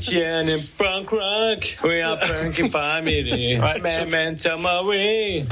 Saint-Etienne et punk rock. We are punky family. Memento mori.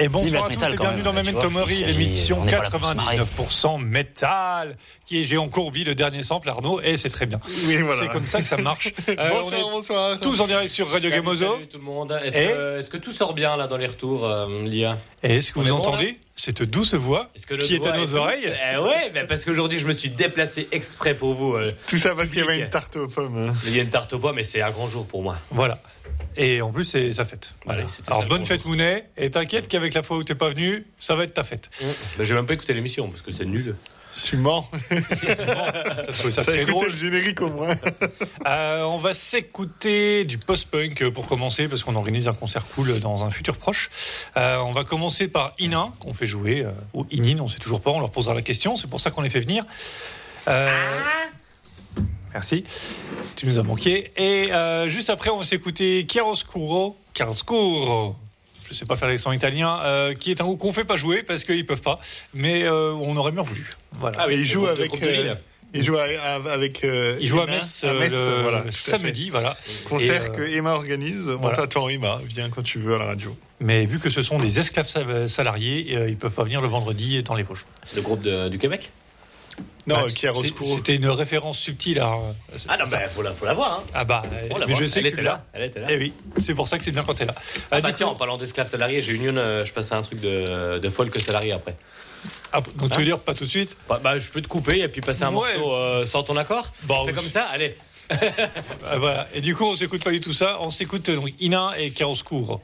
Et bonsoir à tous et quand bienvenue même, dans tu Memento. Mori, l'émission on est pas là pour se marrer. 99% métal, qui est Géant Courby, le dernier sample, Arnaud, et c'est très bien. Oui, voilà. C'est comme ça que ça marche. Euh, on bonsoir, est bonsoir. tous en direct sur Radio Salut, Gamozo. Salut tout le monde. Est-ce que, tout sort bien là dans les retours, euh, Lia? Et est-ce que On vous est bon, entendez? Cette douce voix que le qui est à nos oreilles Eh ouais, ben parce qu'aujourd'hui je me suis déplacé exprès pour vous. euh. Tout ça parce qu'il y avait une tarte aux pommes. hein. Il y a une tarte aux pommes, mais c'est un grand jour pour moi. Voilà. Et en plus, c'est sa fête. Voilà. Alors, bonne bon fête, Mounet. Et t'inquiète qu'avec la fois où t'es pas venu, ça va être ta fête. Ben, j'ai même pas écouté l'émission parce que c'est nul. Tu mens. Ça T'as très écouté drôle. le générique au moins. Euh, on va s'écouter du post-punk pour commencer, parce qu'on organise un concert cool dans un futur proche. Euh, on va commencer par Inin, qu'on fait jouer, euh, ou Inin, on sait toujours pas, on leur posera la question, c'est pour ça qu'on les fait venir. Euh, Merci, tu nous as manqué. Et euh, juste après, on va s'écouter Chiaroscuro, Chiaroscuro, je sais pas faire l'accent italien, euh, qui est un groupe qu'on fait pas jouer parce qu'ils peuvent pas, mais euh, on aurait bien voulu. Voilà. Et il le joue groupe de avec. euh, il joue avec. euh, Il joue à Metz, à Metz, le voilà, samedi, voilà. Concert euh, que Emma organise. On voilà. t'attend, Emma. Viens quand tu veux à la radio. Mais vu que ce sont des esclaves sa- salariés, euh, ils peuvent pas venir le vendredi dans les Vosges. Le groupe de- du Québec? Non, Bah, Chiaroscuro. C'était une référence subtile. à- Ah non, ben faut la, faut la voir. Hein. Ah bah, On la mais voit. je sais Elle que était tu là. Elle était là. Eh oui, c'est pour ça que c'est bien quand t'es là. Ah Ah, bah du tiens, en parlant d'esclaves salariés, j'ai une une, euh, je passe à un truc de, de folk salarié après. ah, donc tu veux dire pas tout de suite Bah, bah, je peux te couper et puis passer un Ouais. morceau euh, sans ton accord Bah, C'est comme ça Allez. Ah, Voilà. Et du coup, on s'écoute pas du tout ça. On s'écoute euh, donc Ina et Chiaroscuro.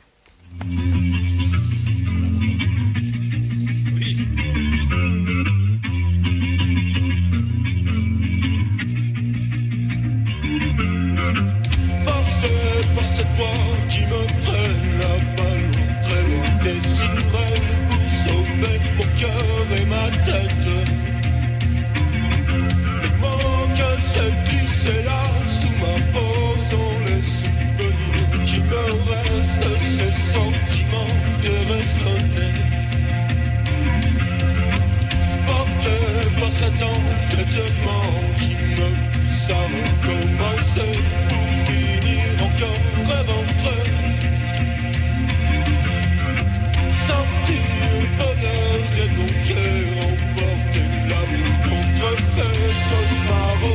Et ma tête. Les mots que j'ai glissés là sous ma peau sont les souvenirs qui me restent, ces sentiments déraisonnés. Porté par cet entêtement qui me pousse à recommencer tomorrow.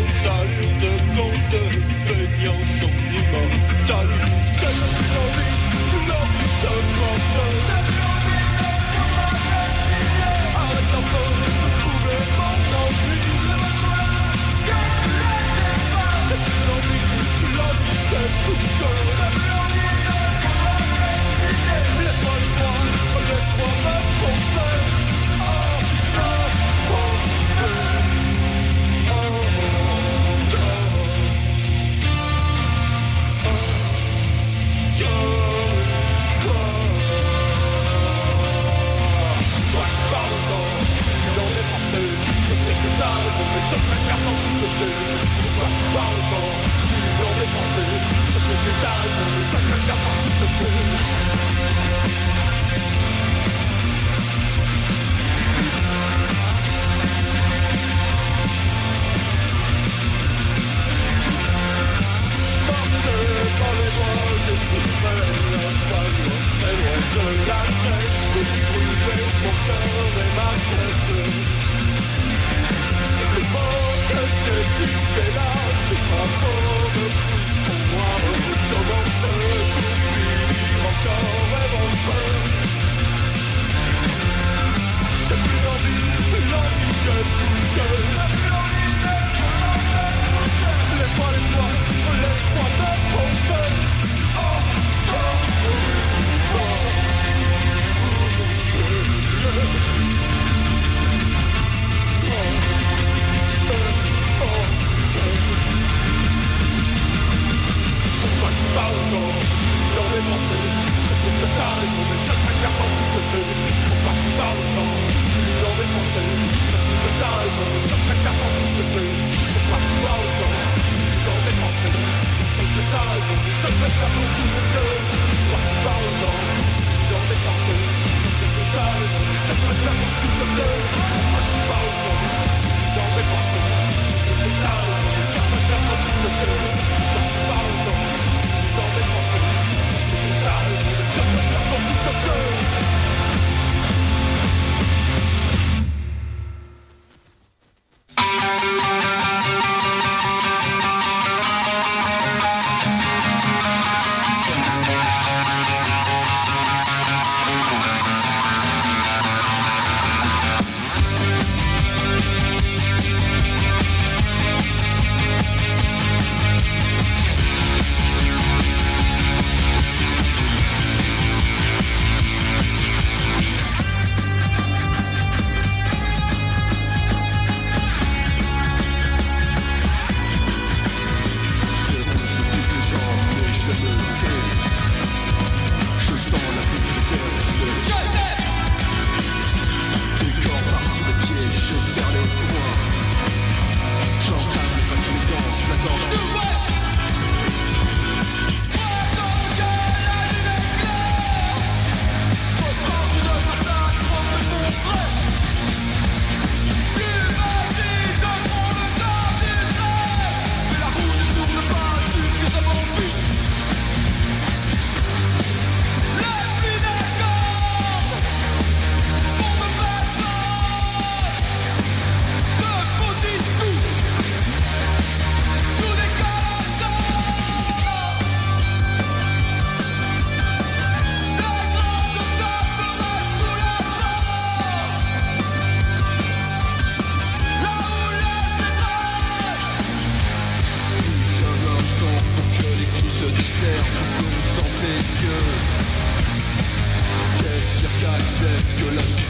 Et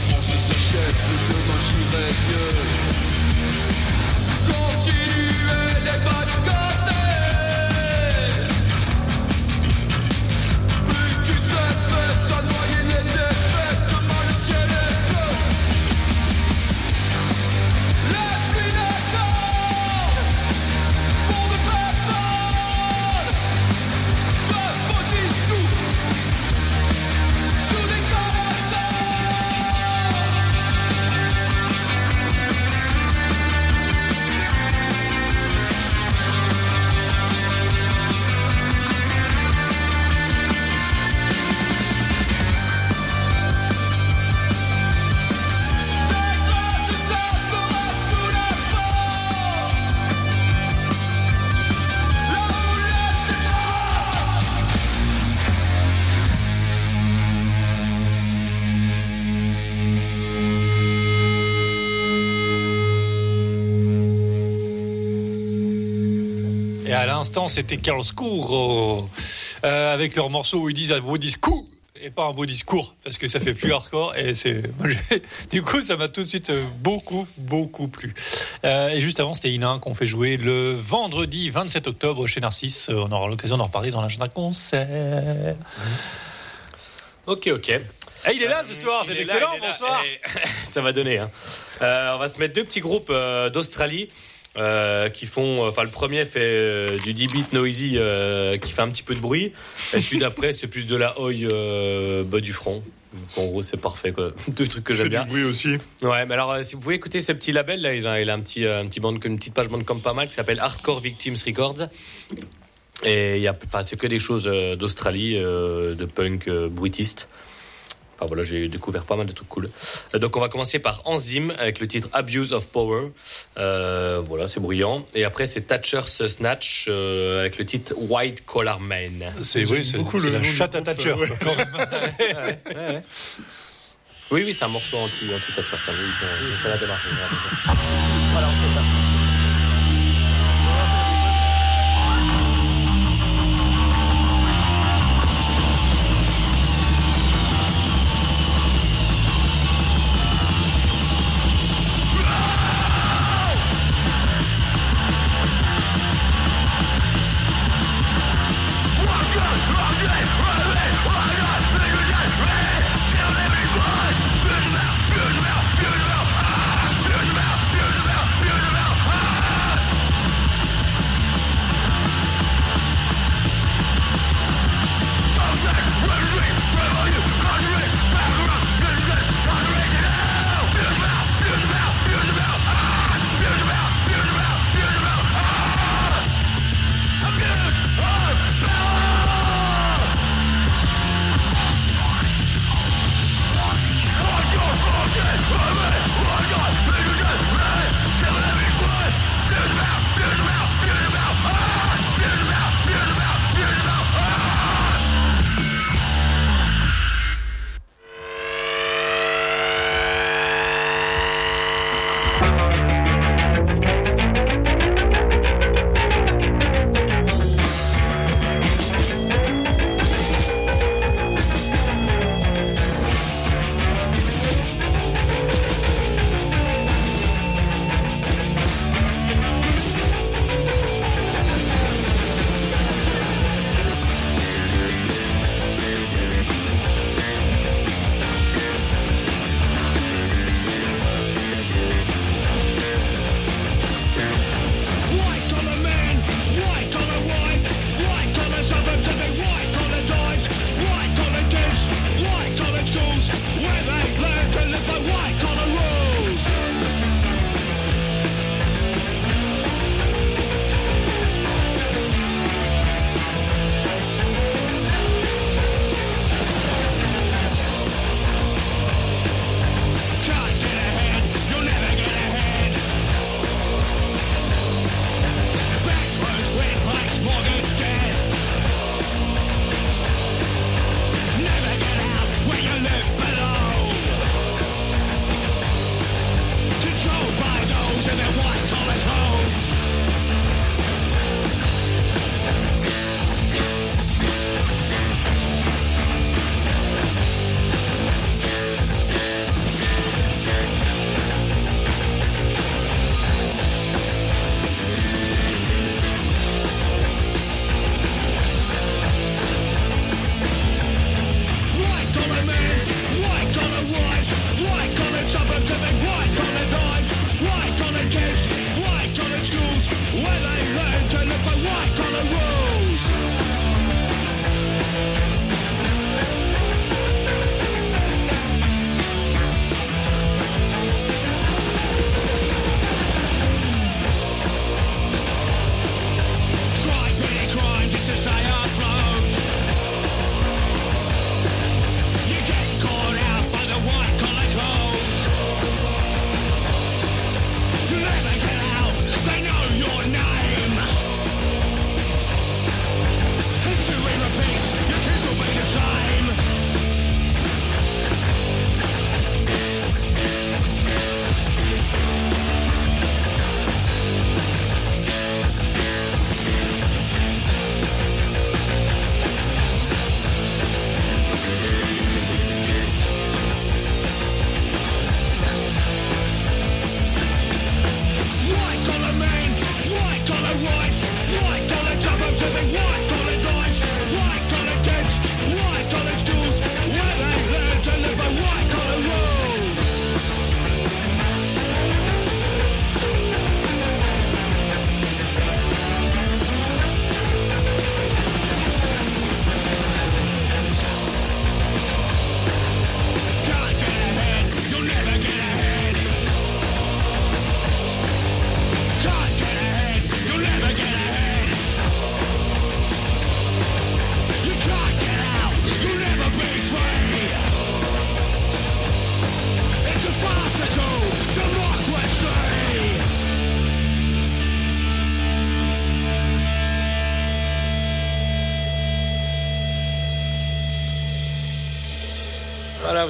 c'était Carlos Cour euh, avec leur morceau où ils disent un beau discours et pas un beau discours parce que ça fait plus hardcore et c'est du coup ça m'a tout de suite euh, beaucoup beaucoup plu euh, et juste avant c'était Ina qu'on fait jouer le vendredi 27 octobre chez Narcisse Euh, on aura l'occasion d'en reparler dans l'agenda concert Ok, ok. et il est là ce soir Il c'est excellent là. bonsoir Et ça va donner. Hein. Euh, on va se mettre deux petits groupes euh, d'Australie. Euh, qui font, enfin le premier fait euh, du 10 bit noisy euh, qui fait un petit peu de bruit, et celui d'après c'est plus de la euh, bas du front. Donc, en gros c'est parfait quoi, deux trucs que j'aime bien. du bruit aussi. Ouais, mais alors euh, si vous pouvez écouter ce petit label là, il a, il a un petit, euh, un petit bande, une petite page bandcamp pas mal qui s'appelle Hardcore Victims Records. Et il y a, enfin c'est que des choses euh, d'Australie, euh, de punk euh, bruitiste. Enfin voilà, j'ai découvert pas mal de trucs cool. Euh, Donc on va commencer par Enzyme avec le titre Abuse of Power. Euh, voilà, c'est bruyant. Et après c'est Thatcher's Snatch euh, avec le titre White Collar Man. c'est oui c'est beaucoup le la chatte à Thatcher ouais. Ouais, ouais. Oui, oui, c'est un morceau anti, anti Thatcher. quand même. Oui, c'est- la démarche. Voilà, on fait ça.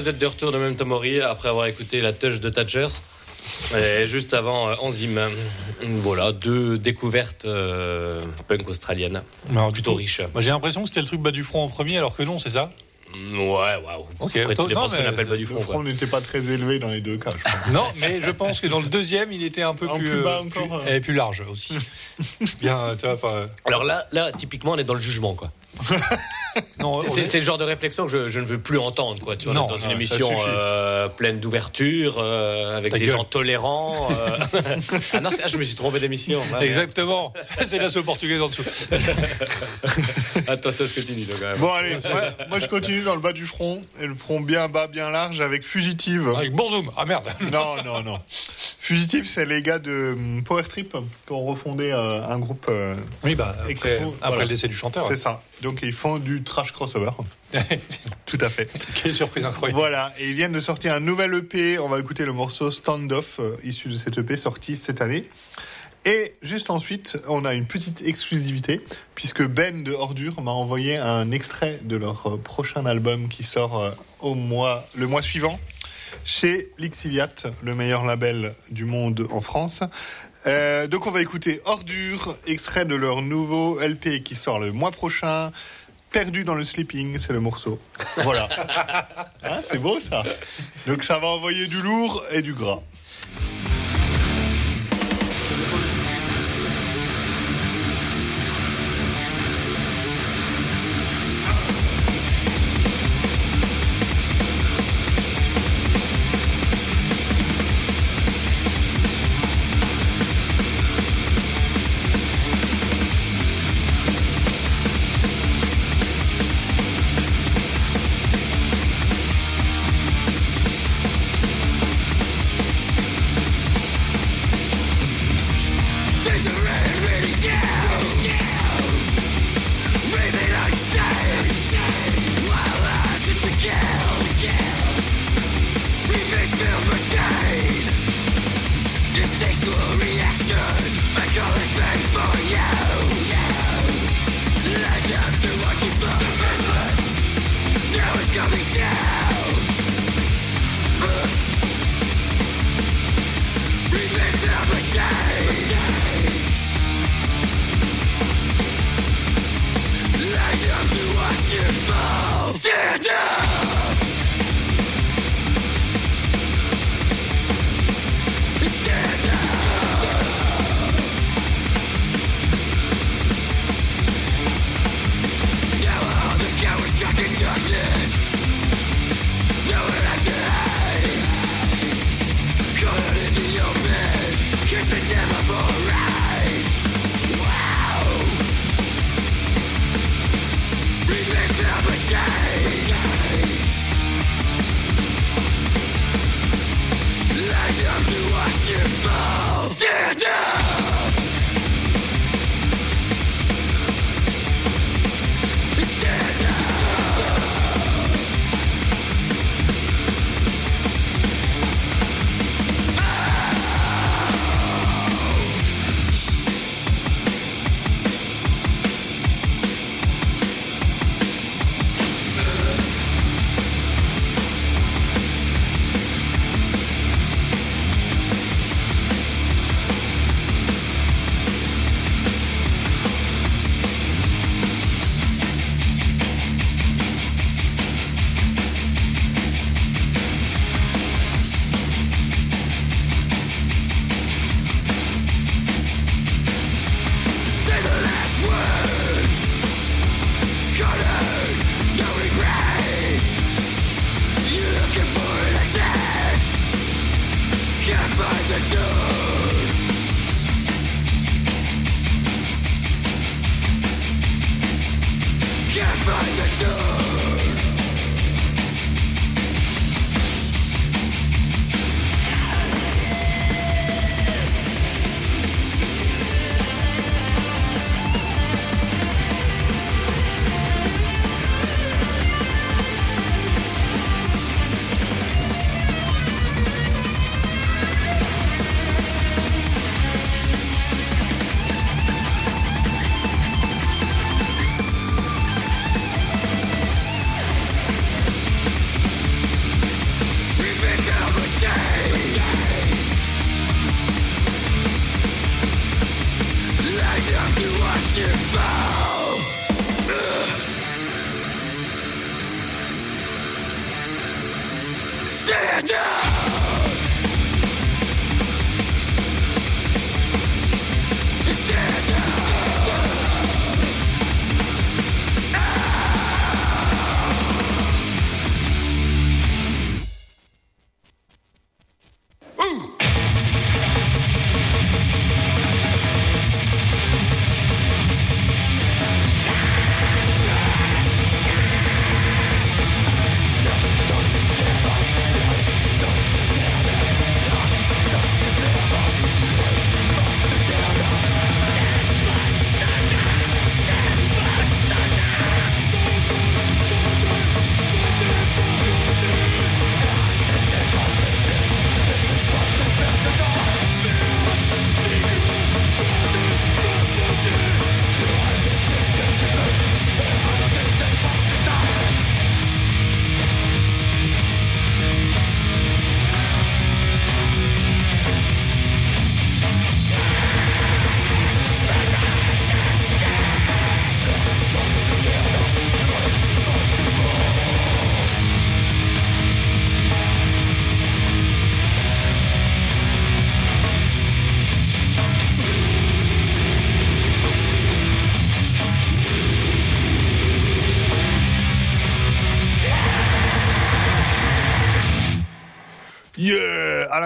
Vous êtes de retour de Même Mori après avoir écouté la touch de Thatchers. Et juste avant euh, Enzyme. Voilà, deux découvertes euh, punk australiennes. Alors, Plutôt riches. J'ai l'impression que c'était le truc bas du front en premier, alors que non, c'est ça? Mm, Ouais, waouh. Ok, Après, toi- tout dépend non, ce qu'on mais- appelle bas du Le front. n'était pas très élevé dans les deux cas. je pense. Non, mais je pense que dans le deuxième, il était un peu En plus, plus bas euh, encore, plus- euh. et plus large aussi. Bien, euh, tu vois, pas. Alors là, là, typiquement, on est dans le jugement, quoi. C'est est- c'est le genre de réflexion que je, je ne veux plus entendre, quoi. Tu vois, Non, on est dans non, une ça émission euh, pleine d'ouverture, euh, avec Ta des gueule. gens tolérants. euh. ah non, c'est- ah, je me suis trompé d'émission. Ah, Exactement. C'est la sauce portugaise en dessous. Attention à ce que tu dis, toi, quand même. Bon, allez, moi, moi, je continue dans le bas du front, et le front bien bas, bien large, avec Fugitive. Avec Bourzoum. Ah merde. Non, non, non. Fugitive, c'est les gars de hum, Power Trip qui ont refondé euh, un groupe. euh, Oui, bah, après, voilà. le décès du chanteur. C'est ça. Donc ils font du trash crossover. Tout à fait. Quelle surprise incroyable. Voilà, et ils viennent de sortir un nouvel EP. On va écouter le morceau Standoff, euh, issu de cet EP sorti cette année. Et juste ensuite, on a une petite exclusivité, puisque Ben de Ordure m'a envoyé un extrait de leur euh, prochain album qui sort euh, au mois, le mois suivant chez Lixiviat, le meilleur label du monde en France. Euh, donc on va écouter Ordure, extrait de leur nouveau LP qui sort le mois prochain. Perdu dans le sleeping, c'est le morceau. Voilà. Hein, c'est beau ça. Donc ça va envoyer du lourd et du gras.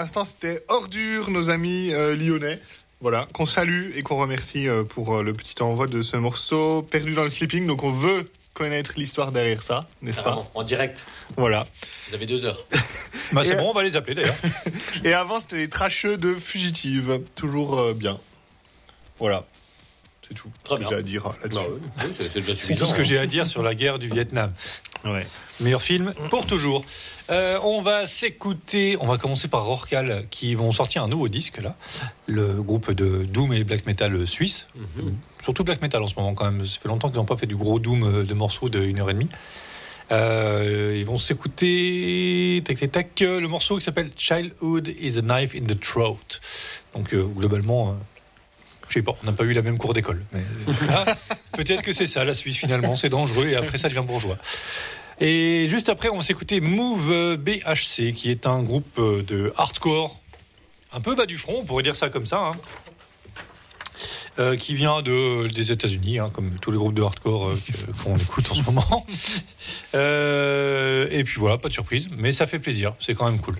L'instant, c'était Ordure, nos amis euh, lyonnais. Voilà, qu'on salue et qu'on remercie euh, pour euh, le petit envoi de ce morceau perdu dans le sleeping. Donc on veut connaître l'histoire derrière ça, n'est-ce pas en direct. Voilà. Vous avez deux heures. Bah, c'est bon, on va les appeler d'ailleurs. Et avant, c'était les trasheux de Fugitive. Toujours euh, bien. Voilà. C'est tout. Très ce que bien. j'ai à dire là-dessus. Bah c'est déjà C'est suffisant. tout ce que hein. j'ai à dire sur la guerre du Vietnam. Ouais. Meilleur film pour toujours. Euh, on va s'écouter, on va commencer par Rorcal qui vont sortir un nouveau disque là, le groupe de Doom et Black Metal suisse. Mhm. Surtout Black Metal en ce moment quand même. Ça fait longtemps qu'ils n'ont pas fait du gros Doom euh, de morceaux de 1 heure et demie. Euh, ils vont s'écouter tac, tac, tac, le morceau qui s'appelle Childhood is a knife in the throat. Donc euh, globalement, euh, je sais pas, on n'a pas eu la même cour d'école. Mais là, peut-être que c'est ça la Suisse finalement, c'est dangereux et après ça devient bourgeois. Et juste après, on va s'écouter Move euh, BHC, qui est un groupe euh, de hardcore, un peu bas du front, on pourrait dire ça comme ça, hein, euh, qui vient de, des États-Unis, hein, comme tous les groupes de hardcore euh, qu'on écoute en ce moment. Euh, et puis voilà, pas de surprise, mais ça fait plaisir, c'est quand même cool.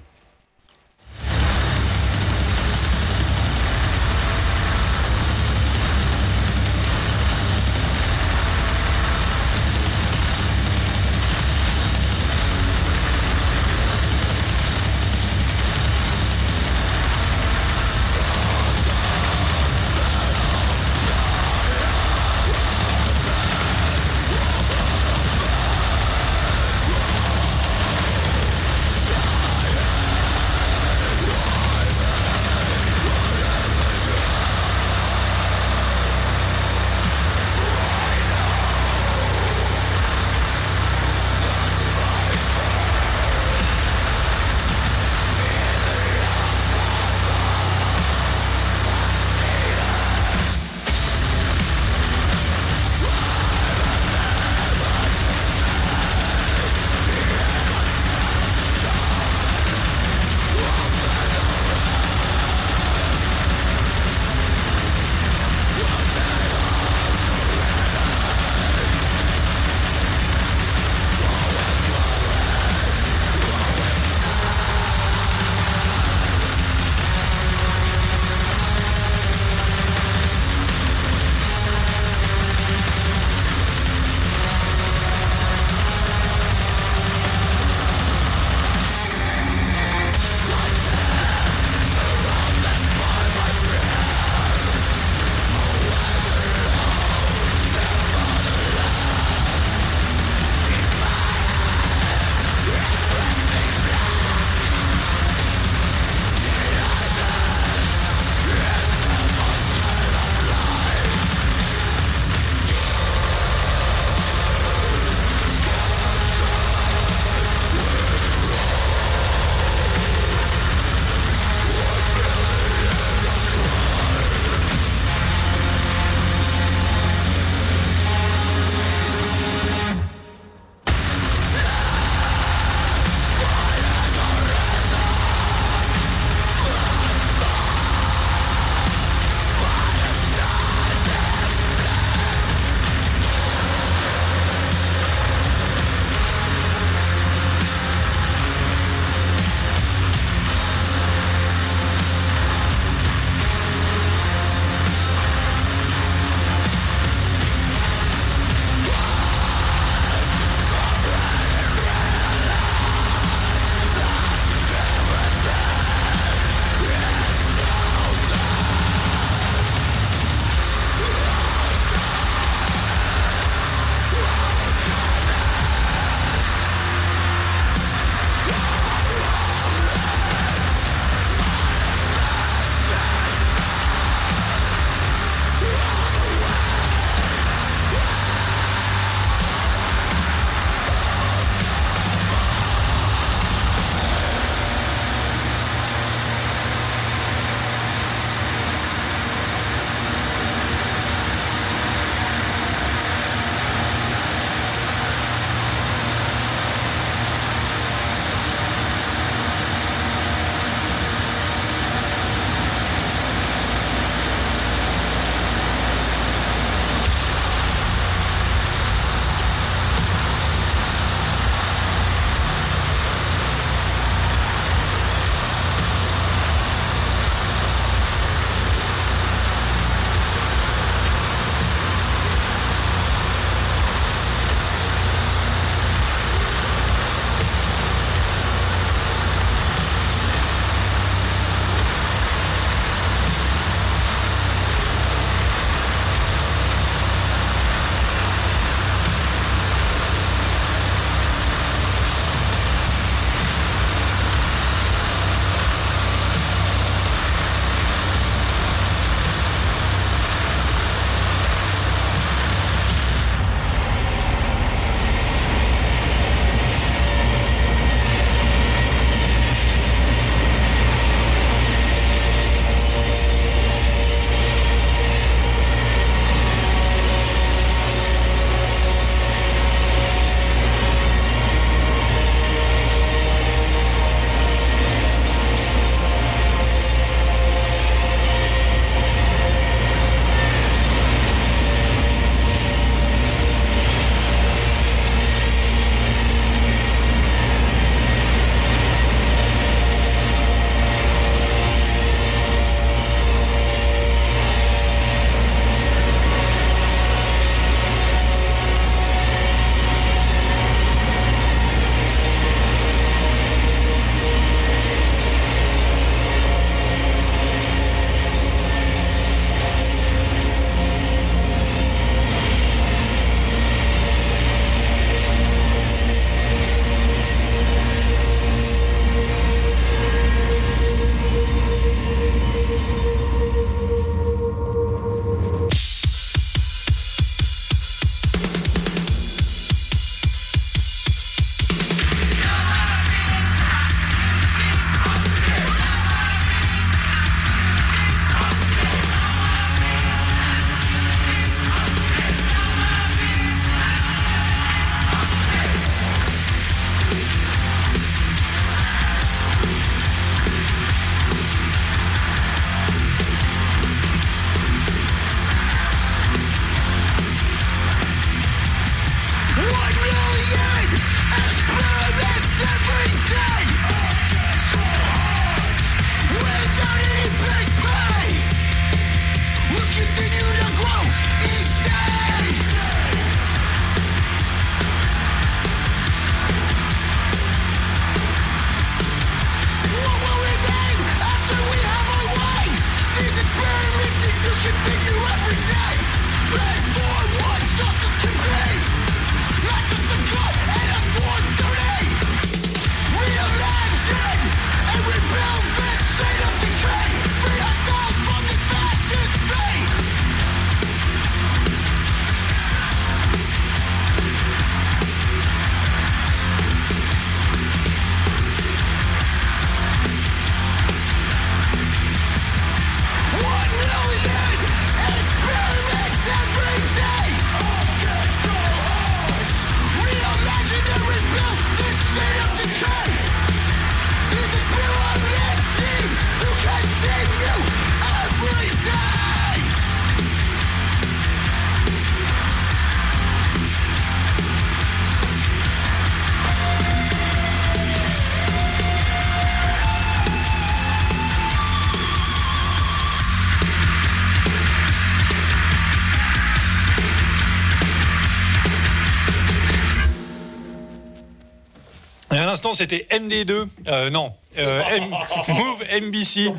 Non, c'était MD2. Euh, non. Euh, M- Move NBC.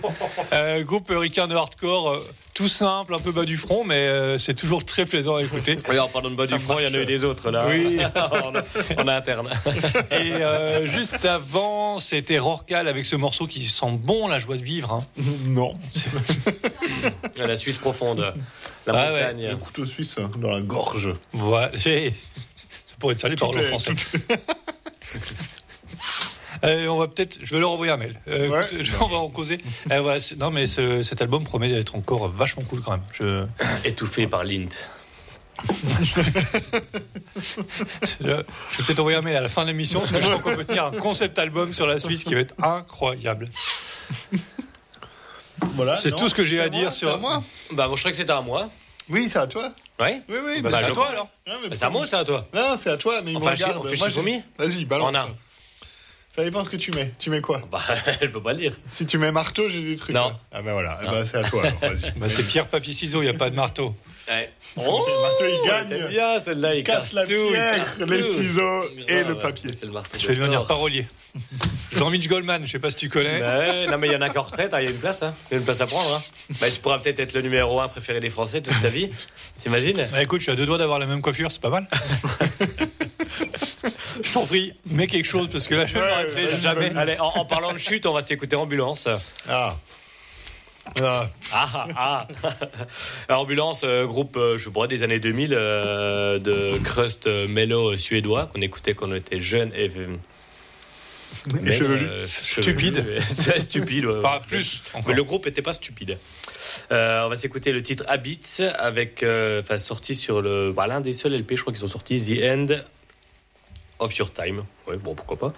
Euh, groupe de hardcore. euh, tout simple, un peu bas du front, mais euh, c'est toujours très plaisant à écouter. Oui, en parlant de bas du front, il y en a eu des autres là. Oui. en, en interne. Et euh, juste avant, c'était Rorcal avec ce morceau qui sent bon la joie de vivre. hein. Non. La Suisse profonde. La Ah ouais. montagne. Le couteau suisse dans la gorge. Voilà. C'est- Ça pourrait être paroles en est- français. tout Euh, on va peut-être, je vais leur envoyer un mail. Euh, Ouais. écoute, je- on va en causer. Euh, voilà, non, mais ce- cet album promet d'être encore vachement cool quand même. Je, Étouffé par Lint. je, je vais peut-être envoyer un mail à la fin de l'émission parce que je sens qu'on peut tenir un concept album sur la Suisse qui va être incroyable. Voilà, C'est tout ce que j'ai à moi, dire c'est sur- à moi. Bah, moi, je crois que c'était à moi. Oui, c'est à toi. Ouais Oui, oui. Bah, c'est à toi alors. Bah, C'est à moi ou c'est à toi Non, c'est à toi, mais il Enfin, me je- regarde. on fait Vas-y, balance. On a. Ça dépend ce que tu mets. Tu mets quoi Bah, je peux pas le dire. Si tu mets marteau, j'ai des trucs. Non. là. Ah bah voilà, Non. bah, c'est à toi alors, vas-y. Bah, c'est pierre, papier, ciseaux, il n'y a pas de marteau. Ouais. Oh, le marteau, il t'aimes gagne. bien celle-là, il Casse la tout, il pierre, casse les tout. ciseaux et Ah, le ouais, papier. C'est le marteau. Je vais de devenir parolier. Jean-Mich Goldman, je sais pas si tu connais. Ouais, non mais il y en a qu'en retraite, hein, il y a une place, hein. il y a une place à prendre. Hein. Bah, tu pourras peut-être être le numéro un préféré des Français toute ta vie, t'imagines Bah, écoute, je suis à deux doigts d'avoir la même coiffure, c'est pas mal. Je t'en prie, mets quelque chose parce que là, je ne m'arrêterai jamais. Allez, en, en parlant de chute, on va s'écouter Ambulance. Ah. Ah. Ah ah ah. Ambulance, euh, groupe, euh, je crois, des années 2000 euh, de crust euh, mellow suédois qu'on écoutait quand on était jeune et Et chevelu. euh, Stupide. stupide. ouais. Pas plus. encore. Mais le groupe était pas stupide. Euh, on va s'écouter le titre Habits avec, euh, enfin, sorti sur le, bah, l'un des seuls LP, je crois qu'ils sont sortis, The End of Your Time. Ouais, bon, pourquoi pas.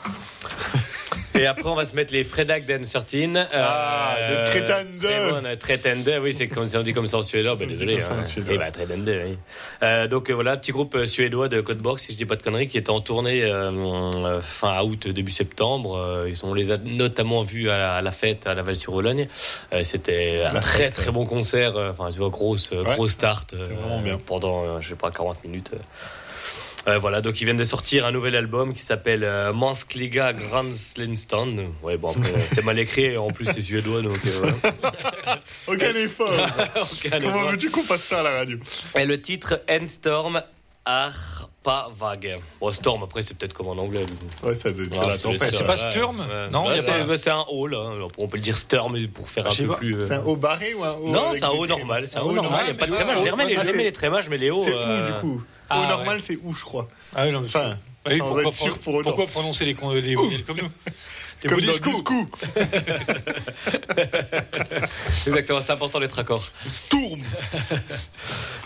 Et après, on va se mettre les Fredag Den 13. Ah, de Tretende. euh, Tretende, oui, c'est comme ça, on dit comme ça en suédois. Ben, désolé. hein. Eh ben, Tretende, oui. Euh, donc euh, voilà, petit groupe euh, suédois de Codeborg, si je dis pas de conneries, qui était en tournée euh, euh, fin août, début septembre. Euh, ils ont, on les a notamment vus à la, à la fête à Laval-sur-Aulogne. Euh, C'était un La très fête, très bon concert. euh, Enfin, tu vois, grosse, euh, Ouais, grosse start. euh, vraiment bien. Pendant, euh, je sais pas, 40 minutes. Euh. Euh, voilà, donc ils viennent de sortir un nouvel album qui s'appelle euh, Manskliga Granslinston. Ouais, bon, après, euh, c'est mal écrit, et en plus c'est suédois, donc euh, voilà. Aucun effort. Aucun Comment veux-tu qu'on fasse ça à la radio? Et le titre Endstorm Arpavag. Bon, Storm, après, c'est peut-être comme en anglais. Ouais, ça doit- la tempête. c'est pas. Sturm Ouais. Non, y a c'est un haut, là. Alors, On peut le dire Storm pour faire Ah, un peu pas. plus. euh, C'est un haut barré ou un haut Non, c'est un traits normal. C'est un haut normal. Il n'y a pas de trémage. Je les remets, les, ah, je les c'est- mets les trémages, mais les hauts. C'est euh, où du coup Ah, Au ouais. normal, c'est où, je crois. Ah oui, non, mais Enfin, Ah oui, pourquoi, être sûr pour pourquoi prononcer les, les voyelles comme nous Les Comme. Discou. Exactement, c'est important d'être accord. Sturm.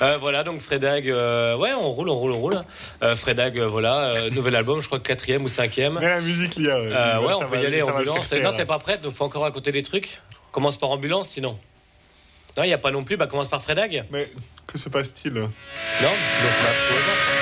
Euh, voilà, donc Fredag, euh, ouais, on roule, on roule, on roule. Euh, Fredag, euh, voilà, euh, nouvel album, je crois que quatrième ou cinquième. Mais la musique, Lia. Euh, ça ouais, on peut y aller, ambulance. Non, t'es pas prête, donc faut encore raconter des trucs. Commence par ambulance, sinon. Non, il n'y a pas non plus, bah commence par Fredag. Mais que se passe-t-il? Non, tu vas trouver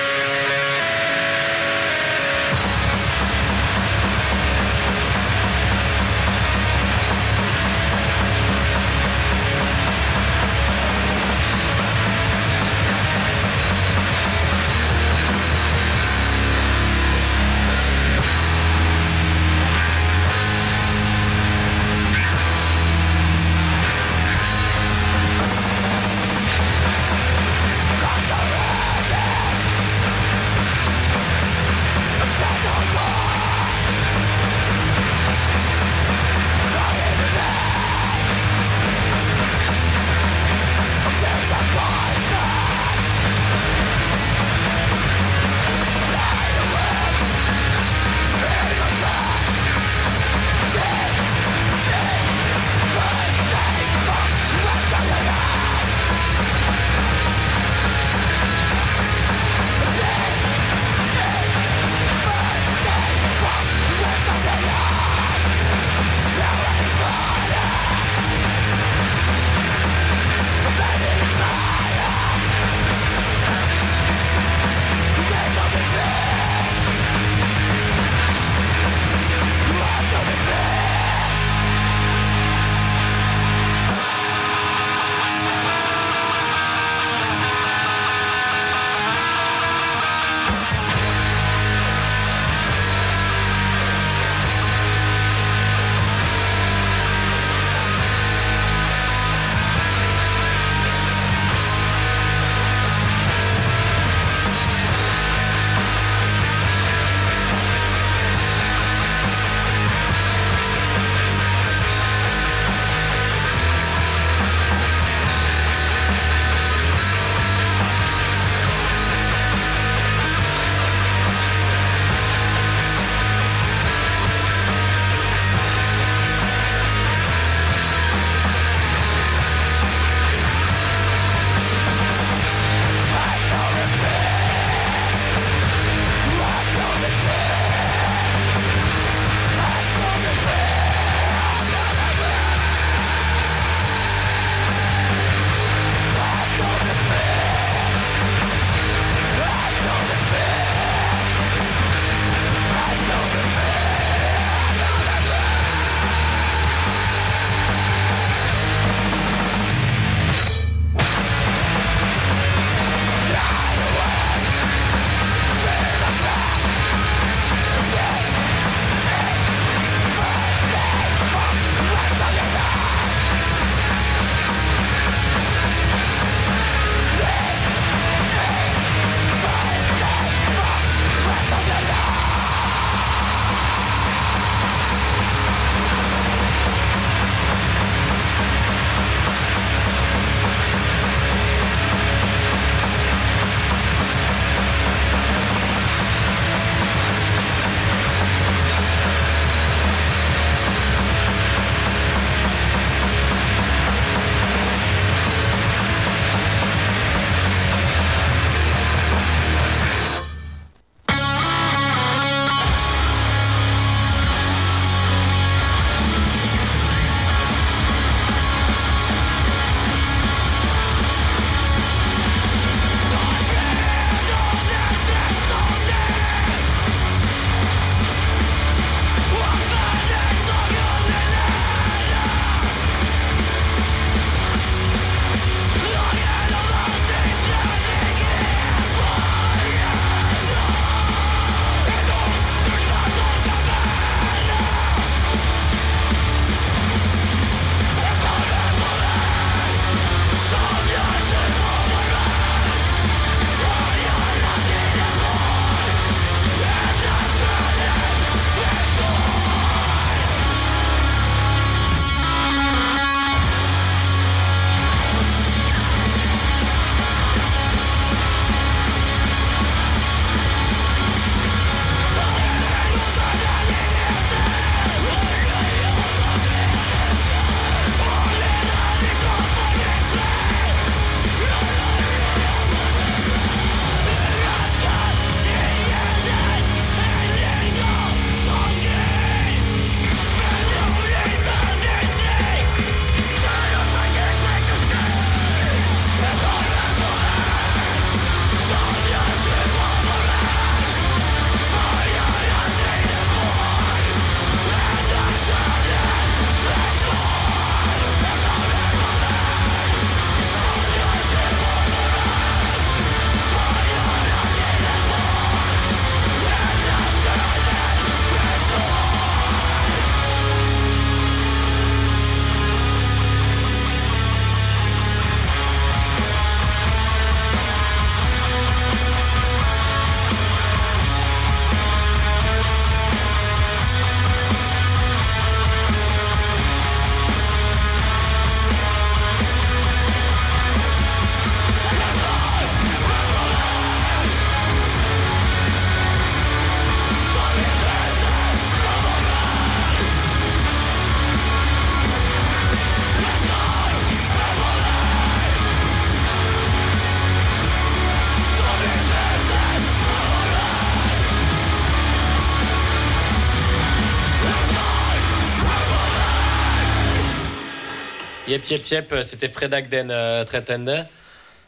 Yep, yep, yep, c'était Fred Agden euh, Tretende.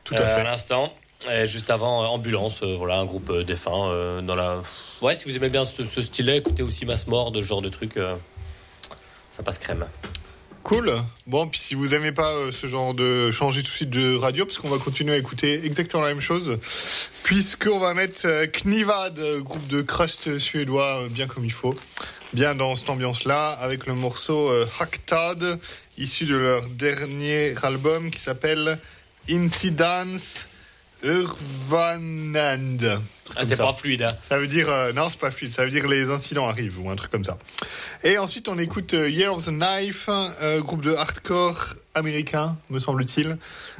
Tout à euh, fait. À l'instant. Et juste avant, euh, Ambulance, euh, voilà, un groupe euh, défunt. euh, dans la... Ouais, si vous aimez bien ce, ce style-là, écoutez aussi Mass Mort, ce genre de truc. euh, ça passe crème. Cool. Bon, puis si vous aimez pas euh, ce genre de changer tout de suite de radio, parce qu'on va continuer à écouter exactement la même chose, puisqu'on va mettre euh, Knivad, euh, groupe de crust suédois, euh, bien comme il faut, bien dans cette ambiance-là, avec le morceau euh, Haktad, issu de leur dernier album qui s'appelle Incidence Urvanand. Ah, c'est pas fluide, hein. Ça veut dire euh, non, c'est pas fluide. Ça veut dire les incidents arrivent ou un truc comme ça. Et ensuite, on écoute euh, Year of the Knife, euh, groupe de hardcore américain, me semble-t-il,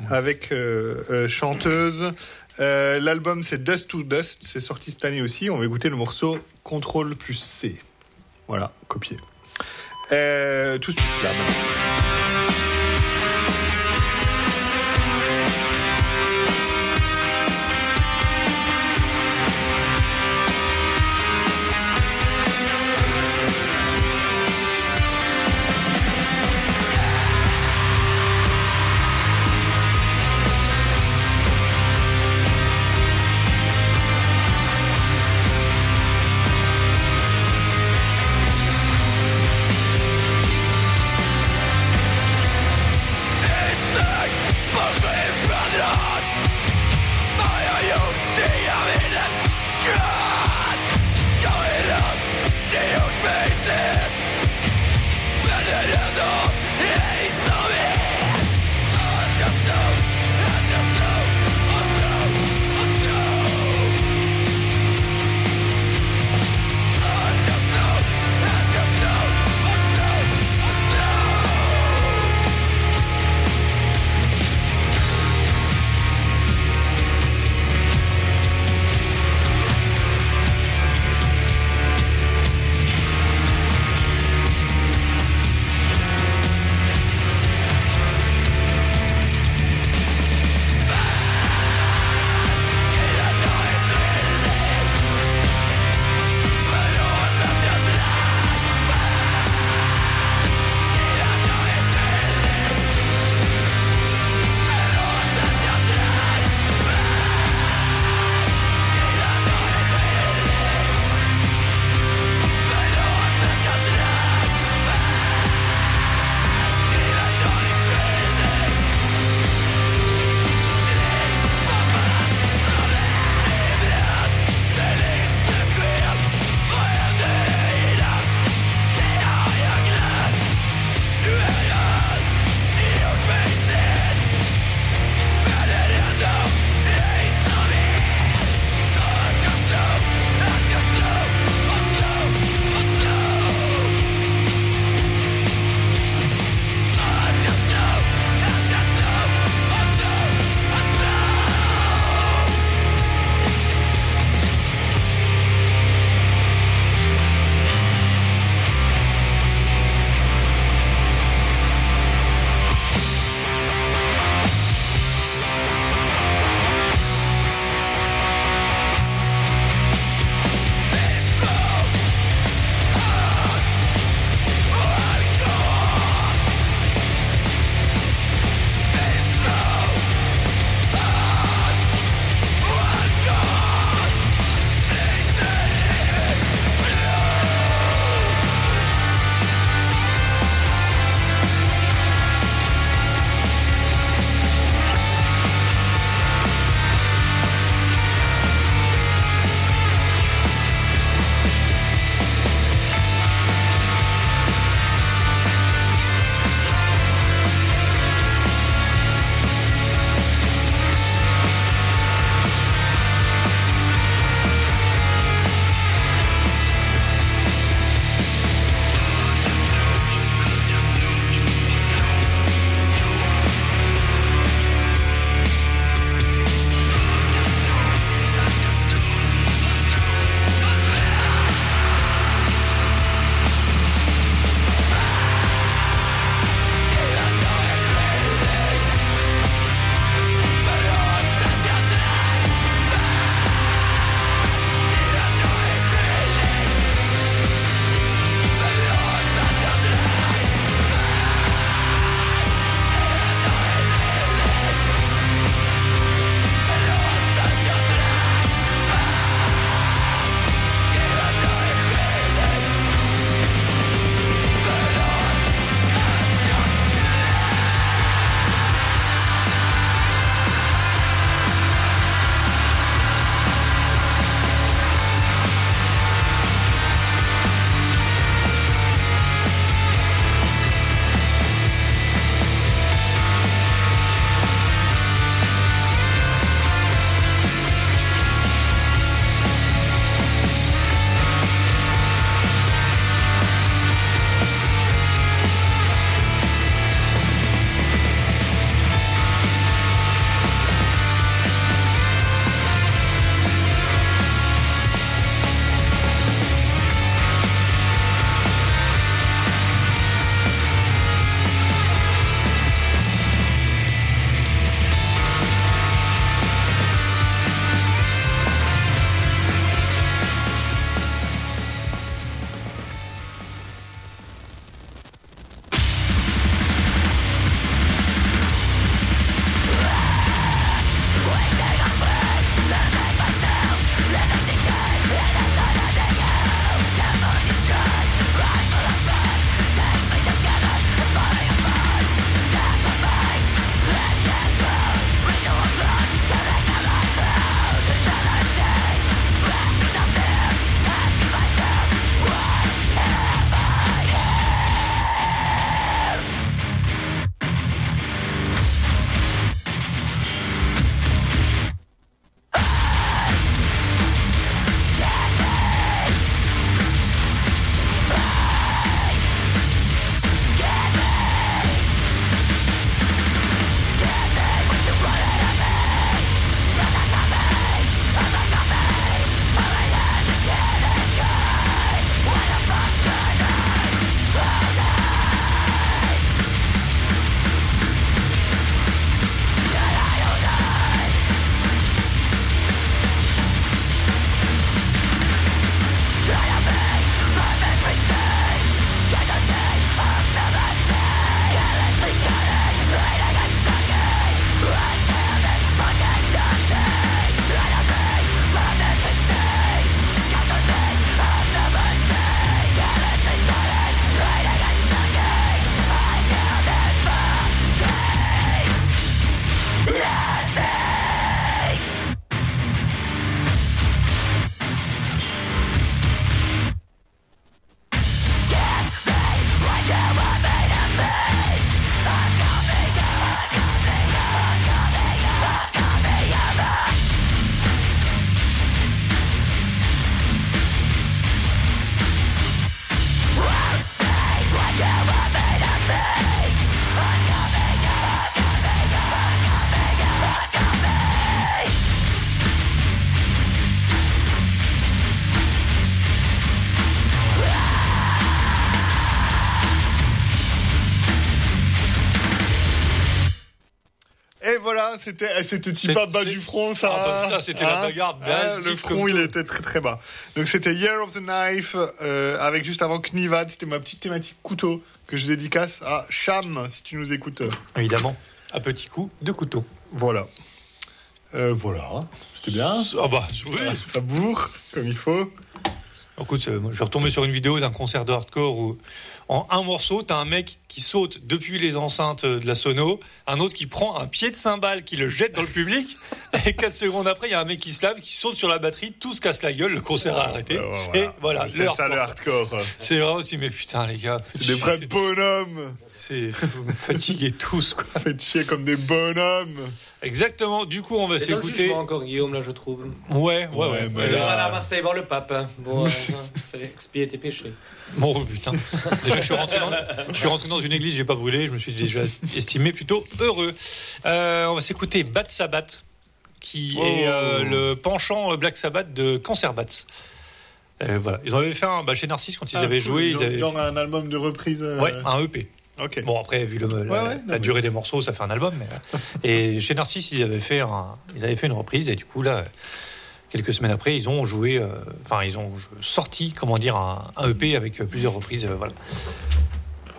avec euh, euh, chanteuse. Euh, L'album c'est Dust to Dust, c'est sorti cette année aussi. On va écouter le morceau Control plus C. Voilà, copié. Euh, tout de suite là. Et voilà, c'était eh, c'était petit pas bas du front, ça. Ah bah putain, c'était la bagarre Ah, Le front, il était très très bas. Donc c'était Year of the Knife, euh, avec juste avant Knivad, c'était ma petite thématique couteau que je dédicace à Cham, si tu nous écoutes. Évidemment. Un petit coup de couteau. Voilà. Euh, voilà, c'était bien. Ah bah, oui. Ça bourre comme il faut. Écoute, euh, moi, je vais retomber sur une vidéo d'un concert de hardcore où, en un morceau, t'as un mec qui saute depuis les enceintes euh, de la sono, un autre qui prend un pied de cymbale, qui le jette dans le public, et quatre secondes après, il y a un mec qui se lave, qui saute sur la batterie, tout se casse la gueule, le concert a arrêté. Euh, C'est voilà, le ça le hardcore. C'est vraiment aussi, mais putain les gars, C'est des vrais bonhommes. c'est vous me fatiguez tous quoi. Faites chier comme des bonhommes. Exactement. Du coup, on va s'écouter. encore, Guillaume, là, je trouve. Ouais, ouais, Ouais, ouais. mais Il là- va aller à Marseille voir le pape. hein. Bon, euh, fallait expier tes péchés. Bon oh, putain. Déjà je suis rentré dans, je suis rentré dans une église, j'ai pas brûlé, je me suis déjà estimé plutôt heureux. Euh, on va s'écouter Bat Sabbath, qui Oh. est euh, le penchant euh, Black Sabbath de Cancer Bats. Euh, voilà, ils en avaient fait un bah, chez Narcisse quand ils Ah, avaient cool. joué, Genre, ils avaient genre un album de reprise. ouais un EP. Bon après vu le, la, Ouais, durée des morceaux, ça fait un album. Mais, et chez Narcisse ils avaient fait un, ils avaient fait une reprise et du coup là. Quelques semaines après, ils ont joué, euh, enfin, ils ont sorti, comment dire, un, un EP avec euh, plusieurs reprises, euh, voilà.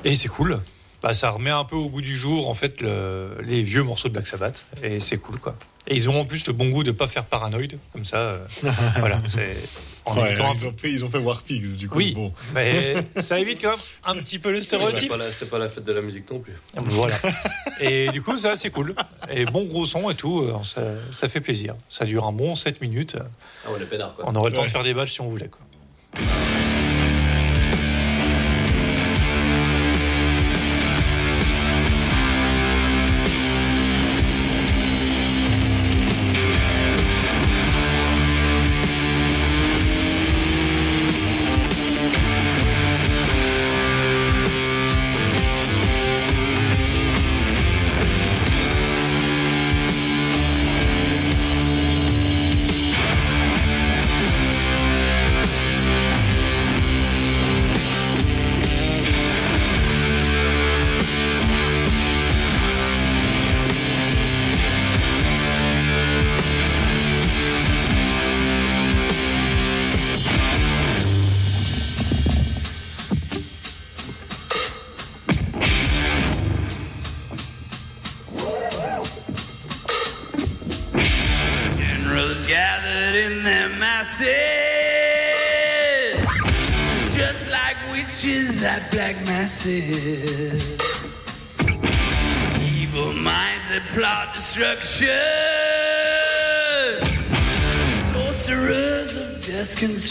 Et c'est cool. Bah, ça remet un peu au goût du jour, en fait, le- les vieux morceaux de Black Sabbath. Et c'est cool, quoi. Et ils ont en plus le bon goût de pas faire paranoïde, comme ça. voilà, c'est. En Ouais, évitant ils, ont fait, ils ont fait War Pigs, du coup. Oui, Bon. mais ça évite quand même un petit peu le stéréotype. pas, la, c'est pas la fête de la musique non plus. Voilà. Et du coup, ça, c'est cool. Et bon gros son et tout, euh, ça, ça fait plaisir. Ça dure un bon 7 minutes. Ah ouais, le pénard, quoi. On aurait le temps Ouais. de faire des badges si on voulait, quoi.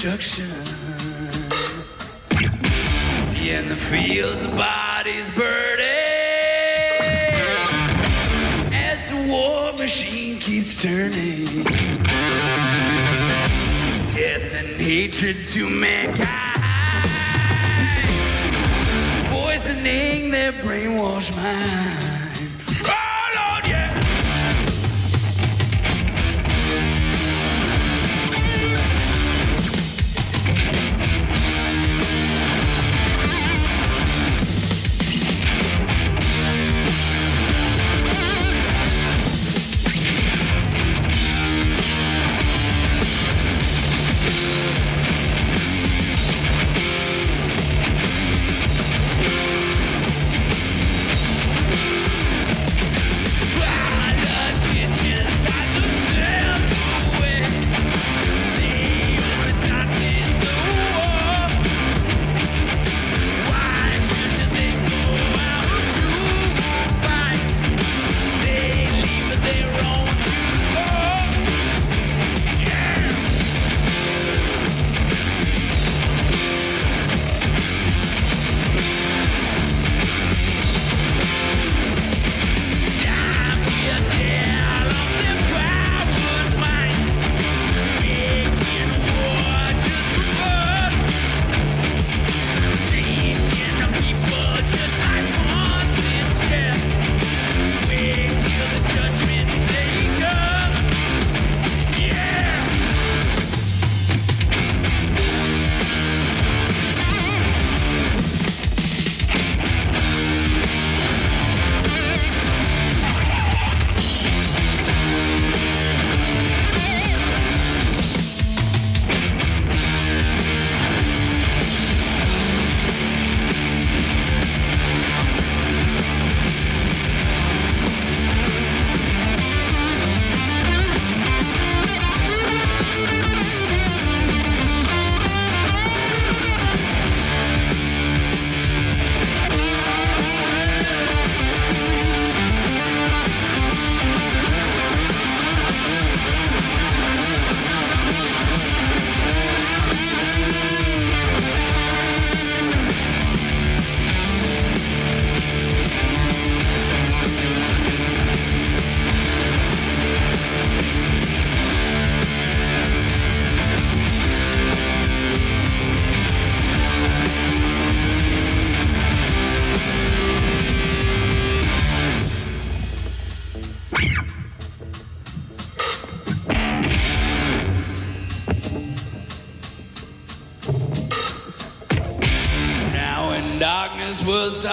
Death construction. In the fields bodies burning as the war machine keeps turning. Death and hatred to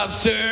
lobster.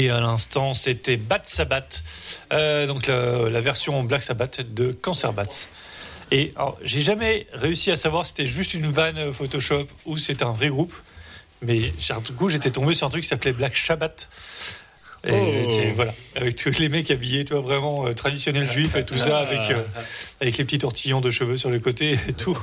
Et à l'instant, c'était Bat Sabbath, euh, donc la, la version Black Sabbath de Cancer Bats. Et j'ai jamais réussi à savoir si c'était juste une vanne Photoshop ou c'était un vrai groupe. Mais du coup, j'étais tombé sur un truc qui s'appelait Black Shabbat. Et Oh. voilà, avec tous les mecs habillés, tu vois, vraiment euh, traditionnel juif et tout ça, avec, euh, avec les petits tortillons de cheveux sur les côtés et tout.